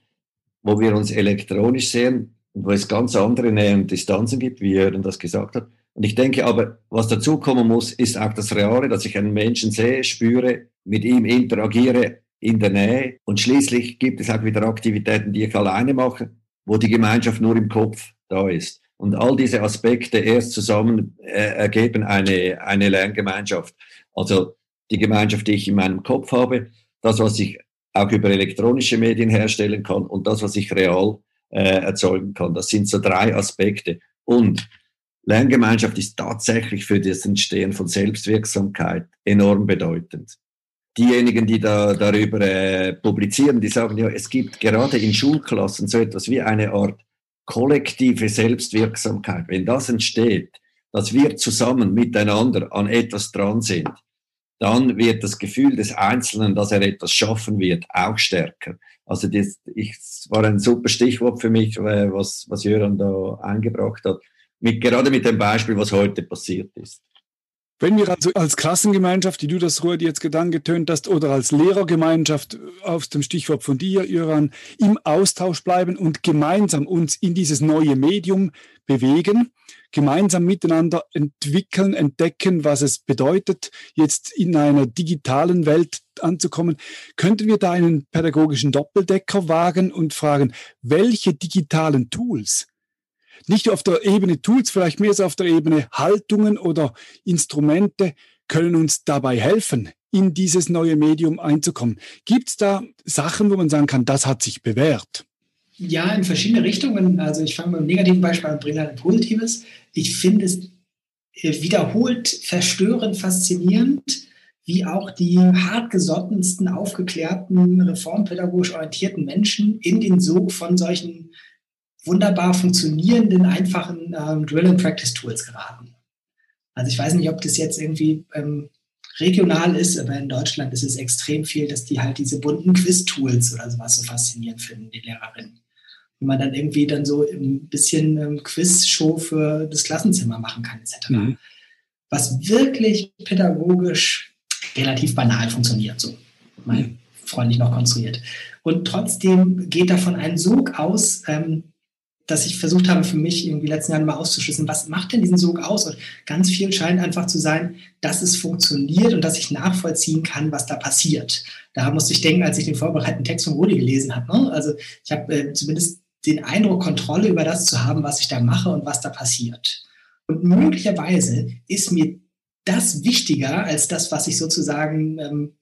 wo wir uns elektronisch sehen und wo es ganz andere Nähe und Distanzen gibt, wie Jörn das gesagt hat. Und ich denke aber, was dazu kommen muss, ist auch das Reale, dass ich einen Menschen sehe, spüre, mit ihm interagiere in der Nähe. Und schließlich gibt es auch wieder Aktivitäten, die ich alleine mache. wo die Gemeinschaft nur im Kopf da ist. Und all diese Aspekte erst zusammen äh, ergeben eine, eine Lerngemeinschaft. Also die Gemeinschaft, die ich in meinem Kopf habe, das, was ich auch über elektronische Medien herstellen kann und das, was ich real äh, erzeugen kann. Das sind so drei Aspekte. Und Lerngemeinschaft ist tatsächlich für das Entstehen von Selbstwirksamkeit enorm bedeutend. Diejenigen, die da darüber äh, publizieren, die sagen ja, es gibt gerade in Schulklassen so etwas wie eine Art kollektive Selbstwirksamkeit. Wenn das entsteht, dass wir zusammen miteinander an etwas dran sind, dann wird das Gefühl des Einzelnen, dass er etwas schaffen wird, auch stärker. Also das, ich, das war ein super Stichwort für mich, äh, was, was Jöran da eingebracht hat, mit, gerade mit dem Beispiel, was heute passiert ist. Wenn wir also als Klassengemeinschaft, die du das Ruhr jetzt Gedanken getönt hast, oder als Lehrergemeinschaft auf dem Stichwort von dir, Jöran, im Austausch bleiben und gemeinsam uns in dieses neue Medium bewegen, gemeinsam miteinander entwickeln, entdecken, was es bedeutet, jetzt in einer digitalen Welt anzukommen, könnten wir da einen pädagogischen Doppeldecker wagen und fragen, welche digitalen Tools nicht auf der Ebene Tools, vielleicht mehr so auf der Ebene Haltungen oder Instrumente können uns dabei helfen, in dieses neue Medium einzukommen. Gibt es da Sachen, wo man sagen kann, das hat sich bewährt? Ja, in verschiedene Richtungen. Also ich fange mit einem negativen Beispiel an und bringe ein positives. Ich finde es äh, wiederholt verstörend faszinierend, wie auch die hartgesottensten, aufgeklärten, reformpädagogisch orientierten Menschen in den Sog von solchen wunderbar funktionierenden, einfachen ähm, Drill-and-Practice-Tools geraten. Also ich weiß nicht, ob das jetzt irgendwie ähm, regional ist, aber in Deutschland ist es extrem viel, dass die halt diese bunten Quiz-Tools oder sowas so faszinierend finden, die Lehrerinnen wo man dann irgendwie dann so ein bisschen ähm, Quiz-Show für das Klassenzimmer machen kann, etc. Mhm. Was wirklich pädagogisch relativ banal funktioniert, so mal mhm. freundlich noch konstruiert. Und trotzdem geht davon ein Sog aus, ähm, dass ich versucht habe, für mich irgendwie letzten Jahren mal auszuschließen, was macht denn diesen Sog aus? Und ganz viel scheint einfach zu sein, dass es funktioniert und dass ich nachvollziehen kann, was da passiert. Da musste ich denken, als ich den vorbereiteten Text von Rudi gelesen habe. Ne? Also ich habe äh, zumindest den Eindruck, Kontrolle über das zu haben, was ich da mache und was da passiert. Und möglicherweise ist mir das wichtiger als das, was ich sozusagen ähm,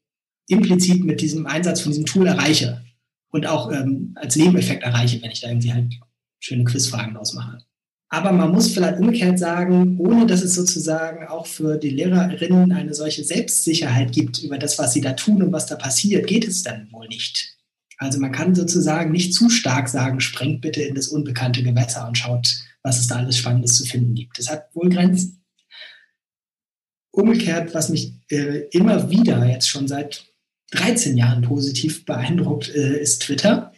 implizit mit diesem Einsatz von diesem Tool erreiche und auch ähm, als Nebeneffekt erreiche, wenn ich da irgendwie halt schöne Quizfragen ausmache. Aber man muss vielleicht umgekehrt sagen, ohne dass es sozusagen auch für die Lehrerinnen eine solche Selbstsicherheit gibt über das, was sie da tun und was da passiert, geht es dann wohl nicht. Also man kann sozusagen nicht zu stark sagen, sprengt bitte in das unbekannte Gewässer und schaut, was es da alles Spannendes zu finden gibt. Das hat wohl Grenzen. Umgekehrt, was mich äh, immer wieder jetzt schon seit 13 Jahren positiv beeindruckt, äh, ist Twitter.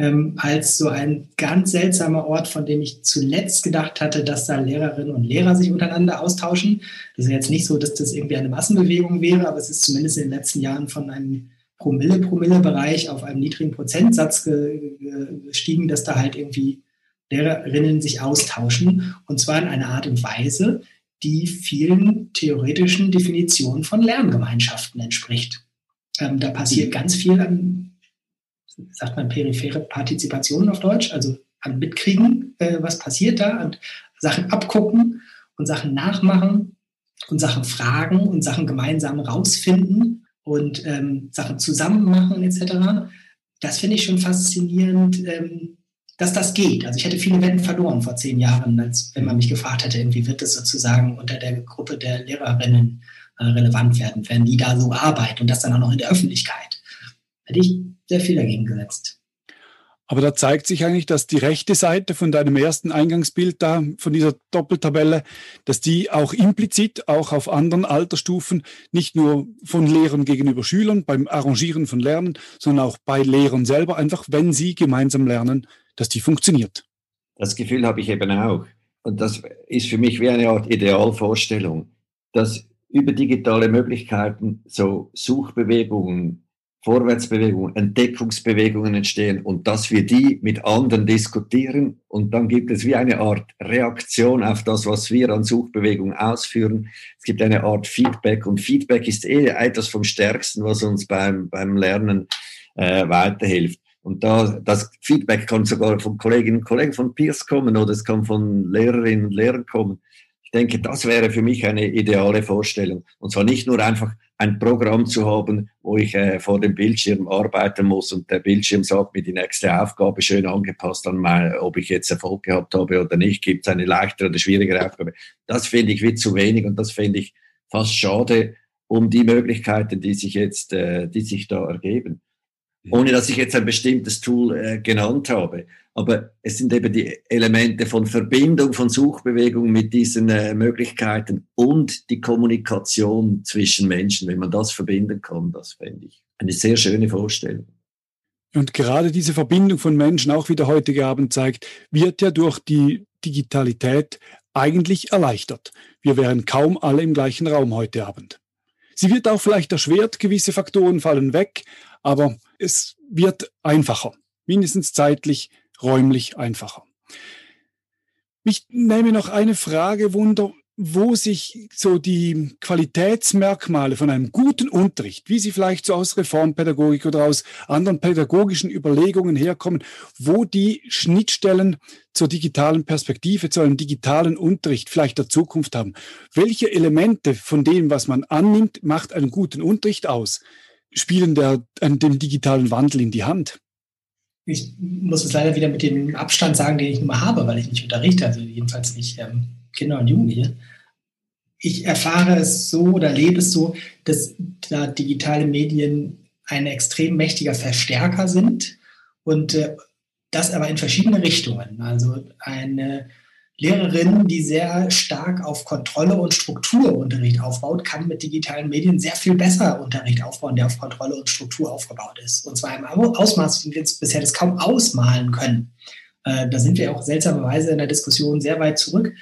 Ähm, als so ein ganz seltsamer Ort, von dem ich zuletzt gedacht hatte, dass da Lehrerinnen und Lehrer sich untereinander austauschen. Das ist jetzt nicht so, dass das irgendwie eine Massenbewegung wäre, aber es ist zumindest in den letzten Jahren von einem Promille-Promille-Bereich auf einem niedrigen Prozentsatz gestiegen, dass da halt irgendwie Lehrerinnen sich austauschen und zwar in einer Art und Weise, die vielen theoretischen Definitionen von Lerngemeinschaften entspricht. Ähm, da passiert ganz viel an, sagt man, periphere Partizipation auf Deutsch, also an Mitkriegen, äh, was passiert da, und Sachen abgucken und Sachen nachmachen und Sachen fragen und Sachen gemeinsam rausfinden und ähm, Sachen zusammen machen etc. Das finde ich schon faszinierend, ähm, dass das geht. Also ich hätte viele Wetten verloren vor zehn Jahren, als wenn man mich gefragt hätte, wie wird das sozusagen unter der Gruppe der Lehrerinnen äh, relevant werden, wenn die da so arbeiten und das dann auch noch in der Öffentlichkeit. Hätte ich sehr viel dagegen gesetzt. Aber da zeigt sich eigentlich, dass die rechte Seite von deinem ersten Eingangsbild da, von dieser Doppeltabelle, dass die auch implizit, auch auf anderen Altersstufen, nicht nur von Lehrern gegenüber Schülern, beim Arrangieren von Lernen, sondern auch bei Lehrern selber, einfach wenn sie gemeinsam lernen, dass die funktioniert. Das Gefühl habe ich eben auch. Und das ist für mich wie eine Art Idealvorstellung, dass über digitale Möglichkeiten so Suchbewegungen Vorwärtsbewegungen, Entdeckungsbewegungen entstehen und dass wir die mit anderen diskutieren und dann gibt es wie eine Art Reaktion auf das, was wir an Suchbewegungen ausführen. Es gibt eine Art Feedback und Feedback ist eh etwas vom Stärksten, was uns beim, beim Lernen äh, weiterhilft. Und da, das Feedback kann sogar von Kolleginnen und Kollegen, von Peers kommen oder es kann von Lehrerinnen und Lehrern kommen. Ich denke, das wäre für mich eine ideale Vorstellung. Und zwar nicht nur einfach ein Programm zu haben, wo ich äh, vor dem Bildschirm arbeiten muss und der Bildschirm sagt mir die nächste Aufgabe schön angepasst an mein, ob ich jetzt Erfolg gehabt habe oder nicht, gibt es eine leichtere oder schwierigere Aufgabe. Das finde ich wie zu wenig und das finde ich fast schade um die Möglichkeiten, die sich jetzt, äh, die sich da ergeben. Ohne dass ich jetzt ein bestimmtes Tool äh, genannt habe. Aber es sind eben die Elemente von Verbindung, von Suchbewegung mit diesen äh, Möglichkeiten und die Kommunikation zwischen Menschen. Wenn man das verbinden kann, das fände ich eine sehr schöne Vorstellung. Und gerade diese Verbindung von Menschen, auch wie der heutige Abend zeigt, wird ja durch die Digitalität eigentlich erleichtert. Wir wären kaum alle im gleichen Raum heute Abend. Sie wird auch vielleicht erschwert, gewisse Faktoren fallen weg, aber es wird einfacher, mindestens zeitlich, räumlich einfacher. Ich nehme noch eine Frage wunder, wo sich so die Qualitätsmerkmale von einem guten Unterricht, wie sie vielleicht so aus Reformpädagogik oder aus anderen pädagogischen Überlegungen herkommen, wo die Schnittstellen zur digitalen Perspektive, zu einem digitalen Unterricht vielleicht der Zukunft haben. Welche Elemente von dem, was man annimmt, macht einen guten Unterricht aus? Spielen der, dem digitalen Wandel in die Hand? Ich muss es leider wieder mit dem Abstand sagen, den ich nun mal habe, weil ich nicht unterrichte, also jedenfalls nicht ähm, Kinder und Jugendliche. Ich erfahre es so oder lebe es so, dass da digitale Medien ein extrem mächtiger Verstärker sind und äh, das aber in verschiedene Richtungen. Also eine Lehrerin, die sehr stark auf Kontrolle und Strukturunterricht aufbaut, kann mit digitalen Medien sehr viel besser Unterricht aufbauen, der auf Kontrolle und Struktur aufgebaut ist. Und zwar im Ausmaß, wie wir jetzt bisher das kaum ausmalen können. Äh, da sind wir auch seltsamerweise in der Diskussion sehr weit zurück.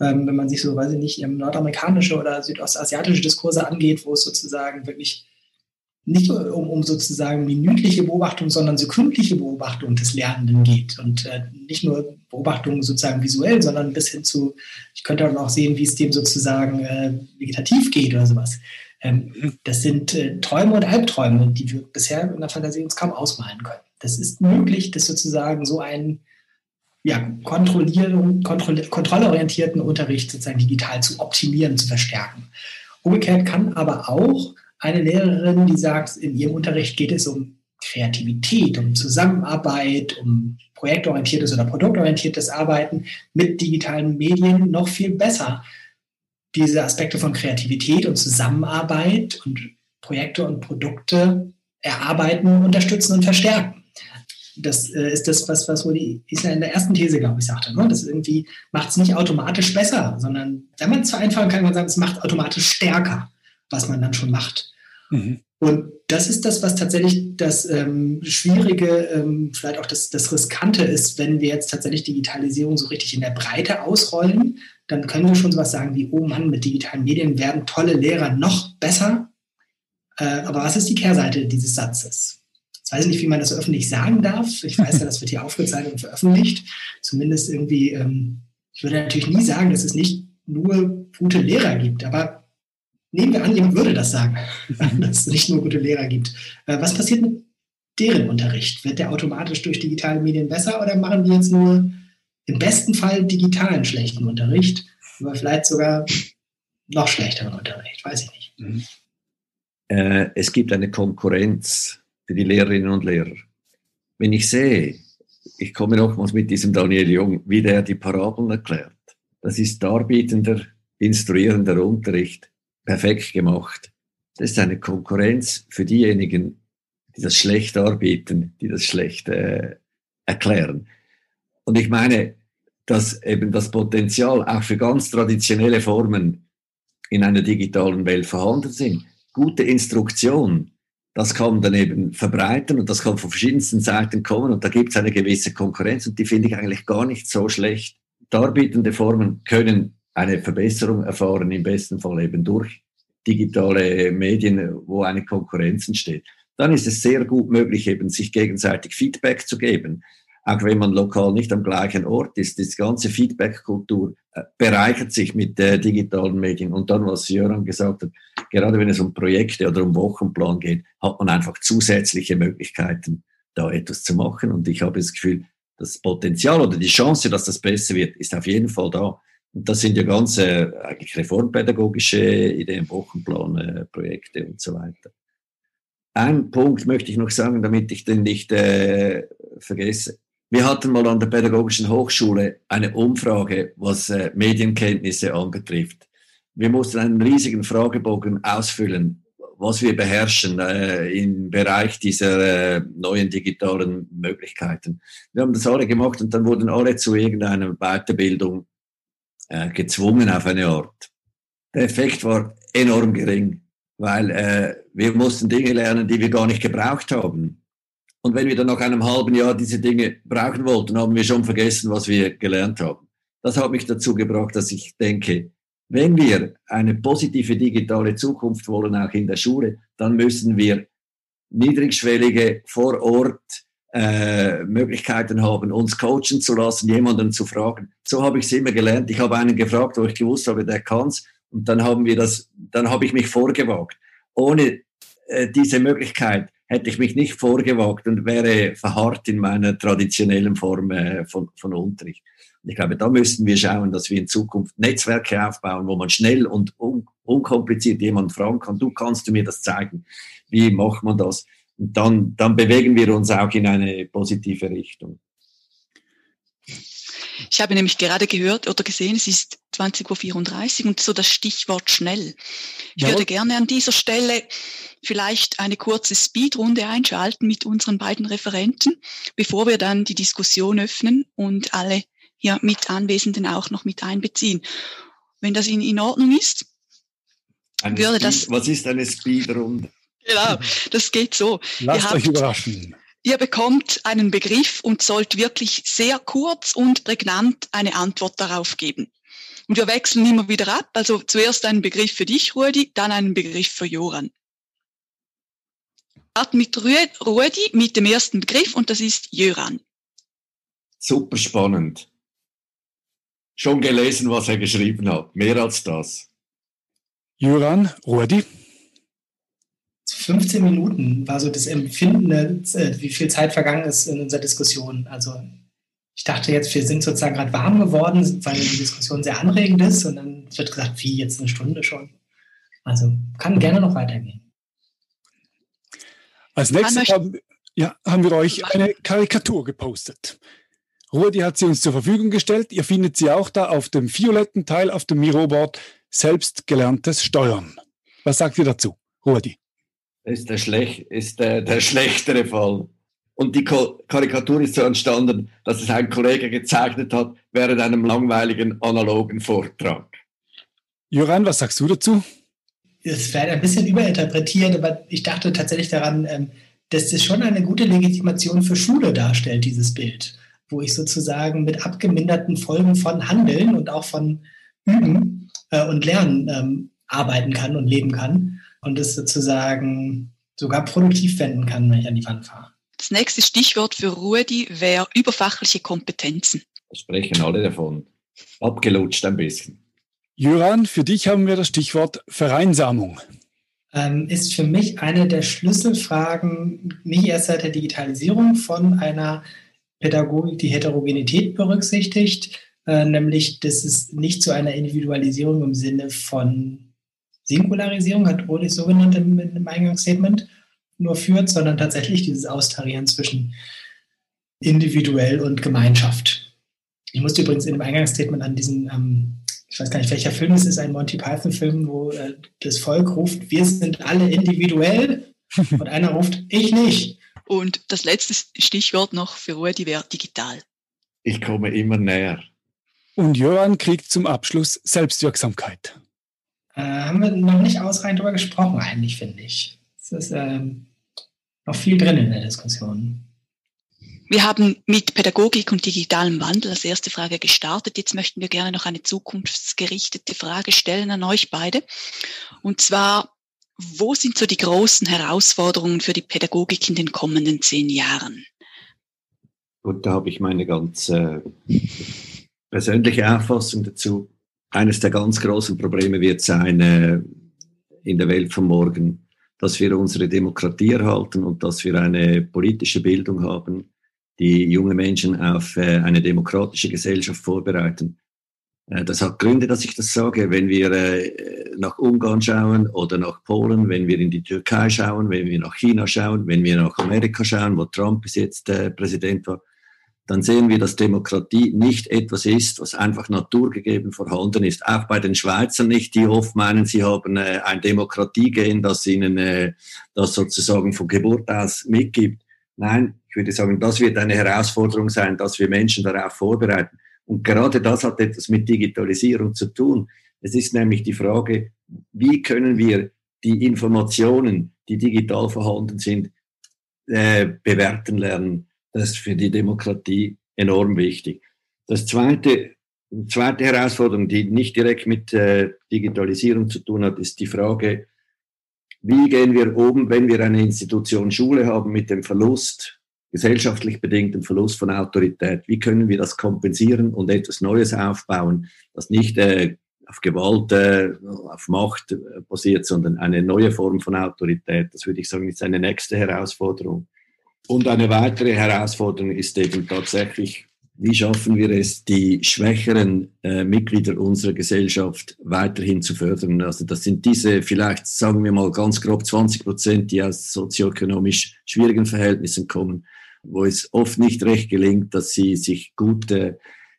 Ähm, wenn man sich so, weiß ich nicht, nordamerikanische oder südostasiatische Diskurse angeht, wo es sozusagen wirklich nicht um, um sozusagen minütliche Beobachtung, sondern sekündliche Beobachtung des Lernenden geht. Und äh, nicht nur Beobachtung sozusagen visuell, sondern bis hin zu, ich könnte auch noch sehen, wie es dem sozusagen äh, vegetativ geht oder sowas. Ähm, mhm. das sind äh, Träume und Albträume, die wir bisher in der Fantasie uns kaum ausmalen können. Das ist möglich, dass sozusagen so ein ja, Kontrollierung, kontroll kontrollorientierten Unterricht sozusagen digital zu optimieren, zu verstärken. Umgekehrt kann aber auch eine Lehrerin, die sagt, in ihrem Unterricht geht es um Kreativität, um Zusammenarbeit, um projektorientiertes oder produktorientiertes Arbeiten mit digitalen Medien noch viel besser diese Aspekte von Kreativität und Zusammenarbeit und Projekte und Produkte erarbeiten, unterstützen und verstärken. Das äh, ist das, was, was wohl die Isla in der ersten These, glaube ich, sagte. Ne? Das irgendwie macht es nicht automatisch besser, sondern wenn man es vereinfachen kann, kann man sagen, es macht automatisch stärker, was man dann schon macht. Mhm. Und das ist das, was tatsächlich das ähm, Schwierige, ähm, vielleicht auch das, das Riskante ist, wenn wir jetzt tatsächlich Digitalisierung so richtig in der Breite ausrollen, dann können wir schon sowas sagen wie, oh Mann, mit digitalen Medien werden tolle Lehrer noch besser. Äh, aber was ist die Kehrseite dieses Satzes? Ich weiß nicht, wie man das öffentlich sagen darf. Ich weiß ja, [laughs] das wird hier aufgezeichnet und veröffentlicht. Zumindest irgendwie, ähm, ich würde natürlich nie sagen, dass es nicht nur gute Lehrer gibt, aber nehmen wir an, jemand würde das sagen, [laughs] dass es nicht nur gute Lehrer gibt. Äh, was passiert mit deren Unterricht? Wird der automatisch durch digitale Medien besser oder machen die jetzt nur im besten Fall digitalen schlechten Unterricht, aber vielleicht sogar noch schlechteren Unterricht? Weiß ich nicht. Mhm. Äh, es gibt eine Konkurrenz für die Lehrerinnen und Lehrer. Wenn ich sehe, ich komme nochmals mit diesem Daniel Jung, wie der die Parabeln erklärt. Das ist darbietender, instruierender Unterricht perfekt gemacht. Das ist eine Konkurrenz für diejenigen, die das schlecht arbeiten, die das schlecht äh, erklären. Und ich meine, dass eben das Potenzial auch für ganz traditionelle Formen in einer digitalen Welt vorhanden sind. Gute Instruktion, das kann man dann eben verbreiten und das kann von verschiedensten Seiten kommen und da gibt es eine gewisse Konkurrenz und die finde ich eigentlich gar nicht so schlecht. Darbietende Formen können eine Verbesserung erfahren, im besten Fall eben durch digitale Medien, wo eine Konkurrenz entsteht. Dann ist es sehr gut möglich, eben sich gegenseitig Feedback zu geben. Auch wenn man lokal nicht am gleichen Ort ist, die ganze Feedback-Kultur äh, bereichert sich mit äh, digitalen Medien. Und dann, was Jöran gesagt hat, gerade wenn es um Projekte oder um Wochenplan geht, hat man einfach zusätzliche Möglichkeiten, da etwas zu machen. Und ich habe das Gefühl, das Potenzial oder die Chance, dass das besser wird, ist auf jeden Fall da. Das sind ja ganze äh, eigentlich reformpädagogische Ideen, Wochenplan, Projekte und so weiter. Ein Punkt möchte ich noch sagen, damit ich den nicht äh, vergesse. Wir hatten mal an der Pädagogischen Hochschule eine Umfrage, was äh, Medienkenntnisse anbetrifft. Wir mussten einen riesigen Fragebogen ausfüllen, was wir beherrschen äh, im Bereich dieser äh, neuen digitalen Möglichkeiten. Wir haben das alle gemacht und dann wurden alle zu irgendeiner Weiterbildung äh, gezwungen auf eine Art. Der Effekt war enorm gering, weil äh, wir mussten Dinge lernen, die wir gar nicht gebraucht haben. Und wenn wir dann nach einem halben Jahr diese Dinge brauchen wollten, haben wir schon vergessen, was wir gelernt haben. Das hat mich dazu gebracht, dass ich denke, wenn wir eine positive digitale Zukunft wollen, auch in der Schule, dann müssen wir niedrigschwellige vor Ort äh, Möglichkeiten haben, uns coachen zu lassen, jemanden zu fragen. So habe ich es immer gelernt. Ich habe einen gefragt, wo ich gewusst habe, der kann's, und dann haben wir das, dann habe ich mich vorgewagt. Ohne äh, diese Möglichkeit hätte ich mich nicht vorgewagt und wäre verharrt in meiner traditionellen Form äh, von, von Unterricht. Und ich glaube, da müssten wir schauen, dass wir in Zukunft Netzwerke aufbauen, wo man schnell und un unkompliziert jemanden fragen kann, du kannst du mir das zeigen? Wie macht man das? Und dann, dann bewegen wir uns auch in eine positive Richtung. Ich habe nämlich gerade gehört oder gesehen, es ist 20.34 Uhr und so das Stichwort schnell. Ich ja. würde gerne an dieser Stelle vielleicht eine kurze Speedrunde einschalten mit unseren beiden Referenten, bevor wir dann die Diskussion öffnen und alle hier mit Anwesenden auch noch mit einbeziehen. Wenn das in, in Ordnung ist, eine würde das. Was ist eine Speedrunde? Genau, das geht so. Lasst habt, euch überraschen. Ihr bekommt einen Begriff und sollt wirklich sehr kurz und prägnant eine Antwort darauf geben. Und wir wechseln immer wieder ab. Also zuerst einen Begriff für dich, Rudi, dann einen Begriff für Joran starten mit Rudi mit dem ersten Begriff und das ist Jöran. Super spannend. Schon gelesen, was er geschrieben hat. Mehr als das. Jöran, Rudi. 15 Minuten war so das Empfinden, äh, wie viel Zeit vergangen ist in unserer Diskussion. Also ich dachte jetzt, wir sind sozusagen gerade warm geworden, weil die Diskussion sehr anregend ist und dann wird gesagt, wie jetzt eine Stunde schon. Also kann gerne noch weitergehen. Als nächstes haben, ja, haben wir euch eine Karikatur gepostet. Rudi hat sie uns zur Verfügung gestellt. Ihr findet sie auch da auf dem violetten Teil auf dem Miroboard Selbstgelerntes Steuern. Was sagt ihr dazu, Rudi? Ist der, Schlech ist der, der schlechtere Fall. Und die Karikatur ist so entstanden, dass es ein Kollege gezeichnet hat während einem langweiligen analogen Vortrag. Joran, was sagst du dazu? es wird ein bisschen überinterpretiert, aber ich dachte tatsächlich daran, ähm, dass das schon eine gute Legitimation für Schule darstellt, dieses Bild, wo ich sozusagen mit abgeminderten Folgen von Handeln und auch von Üben äh, und Lernen ähm, arbeiten kann und leben kann und es sozusagen sogar produktiv wenden kann, wenn ich an die Wand fahre. Das nächste Stichwort für Rudi wäre überfachliche Kompetenzen. Da sprechen alle davon. Abgelutscht ein bisschen. Jöran, für dich haben wir das Stichwort Vereinsamung. Ähm, ist für mich eine der Schlüsselfragen, nicht erst seit der Digitalisierung von einer Pädagogik, die Heterogenität berücksichtigt, äh, nämlich dass es nicht zu einer Individualisierung im Sinne von Singularisierung, hat Rodi so genannt im, im Eingangsstatement, nur führt, sondern tatsächlich dieses Austarieren zwischen individuell und Gemeinschaft. Ich musste übrigens im Eingangsstatement an diesen ähm, ich weiß gar nicht, welcher Film es ist, ein Monty Python-Film, wo äh, das Volk ruft, wir sind alle individuell [laughs] und einer ruft, ich nicht. Und das letzte Stichwort noch für Ruhe, die wäre digital. Ich komme immer näher. Und Johann kriegt zum Abschluss Selbstwirksamkeit. Äh, haben wir noch nicht ausreichend darüber gesprochen, eigentlich, finde ich. Es ist ähm, noch viel drin in der Diskussion. Wir haben mit Pädagogik und digitalem Wandel als erste Frage gestartet. Jetzt möchten wir gerne noch eine zukunftsgerichtete Frage stellen an euch beide. Und zwar, wo sind so die großen Herausforderungen für die Pädagogik in den kommenden zehn Jahren? Und da habe ich meine ganz äh, persönliche Auffassung dazu. Eines der ganz großen Probleme wird sein, äh, in der Welt von morgen, dass wir unsere Demokratie erhalten und dass wir eine politische Bildung haben, die junge Menschen auf äh, eine demokratische Gesellschaft vorbereiten. Äh, das hat Gründe, dass ich das sage. Wenn wir äh, nach Ungarn schauen oder nach Polen, wenn wir in die Türkei schauen, wenn wir nach China schauen, wenn wir nach Amerika schauen, wo Trump bis jetzt Präsident war, dann sehen wir, dass Demokratie nicht etwas ist, was einfach naturgegeben vorhanden ist. Auch bei den Schweizern nicht, die oft meinen, sie haben äh, ein Demokratiegehen, das ihnen äh, das sozusagen von Geburt aus mitgibt. Nein, ich würde sagen, das wird eine Herausforderung sein, dass wir Menschen darauf vorbereiten. Und gerade das hat etwas mit Digitalisierung zu tun. Es ist nämlich die Frage, wie können wir die Informationen, die digital vorhanden sind, äh, bewerten lernen das ist für die Demokratie enorm wichtig. Das zweite, zweite Herausforderung, die nicht direkt mit äh, Digitalisierung zu tun hat, ist die Frage, wie gehen wir um, wenn wir eine Institution Schule haben mit dem Verlust, gesellschaftlich bedingten Verlust von Autorität? Wie können wir das kompensieren und etwas Neues aufbauen, das nicht äh, auf Gewalt, äh, auf Macht äh, basiert, sondern eine neue Form von Autorität? Das würde ich sagen, ist eine nächste Herausforderung. Und eine weitere Herausforderung ist eben tatsächlich, wie schaffen wir es, die schwächeren äh, Mitglieder unserer Gesellschaft weiterhin zu fördern? Also das sind diese vielleicht, sagen wir mal ganz grob 20 Prozent, die aus sozioökonomisch schwierigen Verhältnissen kommen, wo es oft nicht recht gelingt, dass sie sich gut äh,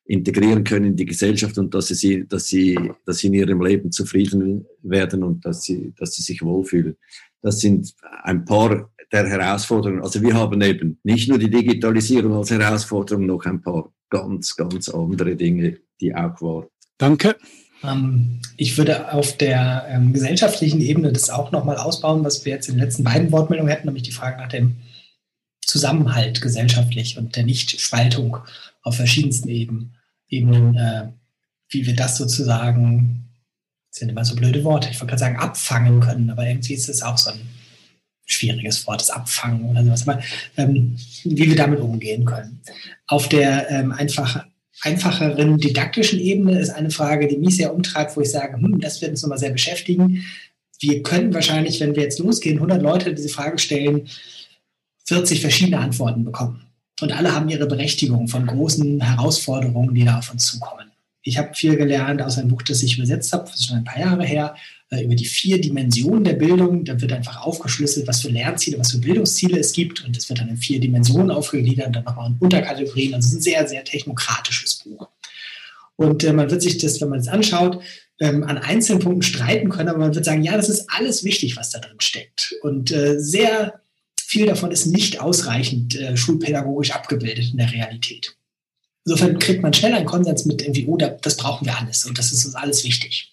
integrieren können in die Gesellschaft und dass sie, dass sie, dass sie in ihrem Leben zufrieden werden und dass sie, dass sie sich wohlfühlen. Das sind ein paar der Herausforderungen. Also wir haben eben nicht nur die Digitalisierung als Herausforderung, noch ein paar ganz, ganz andere Dinge, die auch waren. Danke. Ähm, ich würde auf der ähm, gesellschaftlichen Ebene das auch nochmal ausbauen, was wir jetzt in den letzten beiden Wortmeldungen hätten, nämlich die Frage nach dem Zusammenhalt gesellschaftlich und der Nichtspaltung auf verschiedensten Ebenen, Ebenen äh, wie wir das sozusagen, das sind immer so blöde Worte, ich wollte gerade sagen, abfangen können, aber irgendwie ist es auch so ein schwieriges Wort, das Abfangen oder sowas, aber ähm, wie wir damit umgehen können. Auf der ähm, einfach, einfacheren didaktischen Ebene ist eine Frage, die mich sehr umtreibt, wo ich sage, hm, das wird uns nochmal sehr beschäftigen. Wir können wahrscheinlich, wenn wir jetzt losgehen, 100 Leute diese Frage stellen, 40 verschiedene Antworten bekommen. Und alle haben ihre Berechtigung von großen Herausforderungen, die da auf uns zukommen. Ich habe viel gelernt aus einem Buch, das ich übersetzt habe, das ist schon ein paar Jahre her, über die vier Dimensionen der Bildung. Da wird einfach aufgeschlüsselt, was für Lernziele, was für Bildungsziele es gibt. Und das wird dann in vier Dimensionen aufgegliedert und dann nochmal in Unterkategorien. Also es ist ein sehr, sehr technokratisches Buch. Und äh, man wird sich das, wenn man es anschaut, ähm, an einzelnen Punkten streiten können, aber man wird sagen, ja, das ist alles wichtig, was da drin steckt. Und äh, sehr viel davon ist nicht ausreichend äh, schulpädagogisch abgebildet in der Realität. Insofern kriegt man schnell einen Konsens mit irgendwie, oh, das brauchen wir alles und das ist uns alles wichtig.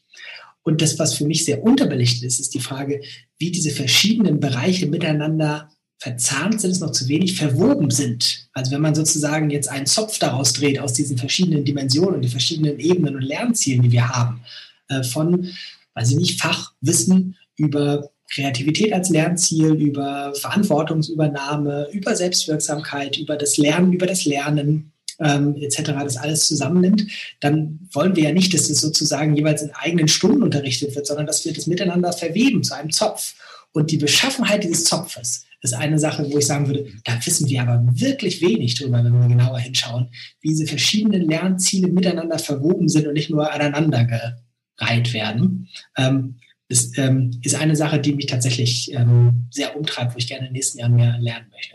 Und das, was für mich sehr unterbelichtet ist, ist die Frage, wie diese verschiedenen Bereiche miteinander verzahnt sind, es noch zu wenig verwoben sind. Also wenn man sozusagen jetzt einen Zopf daraus dreht aus diesen verschiedenen Dimensionen und den verschiedenen Ebenen und Lernzielen, die wir haben, äh, von, weiß ich nicht, Fachwissen über Kreativität als Lernziel, über Verantwortungsübernahme, über Selbstwirksamkeit, über das Lernen, über das Lernen, ähm, etc. das alles zusammennimmt, dann wollen wir ja nicht, dass das sozusagen jeweils in eigenen Stunden unterrichtet wird, sondern dass wir das miteinander verweben zu einem Zopf. Und die Beschaffenheit dieses Zopfes ist eine Sache, wo ich sagen würde, da wissen wir aber wirklich wenig drüber, wenn wir genauer hinschauen, wie diese verschiedenen Lernziele miteinander verwoben sind und nicht nur aneinander gereiht werden. Ähm, das ähm, ist eine Sache, die mich tatsächlich ähm, sehr umtreibt, wo ich gerne in den nächsten Jahren mehr lernen möchte.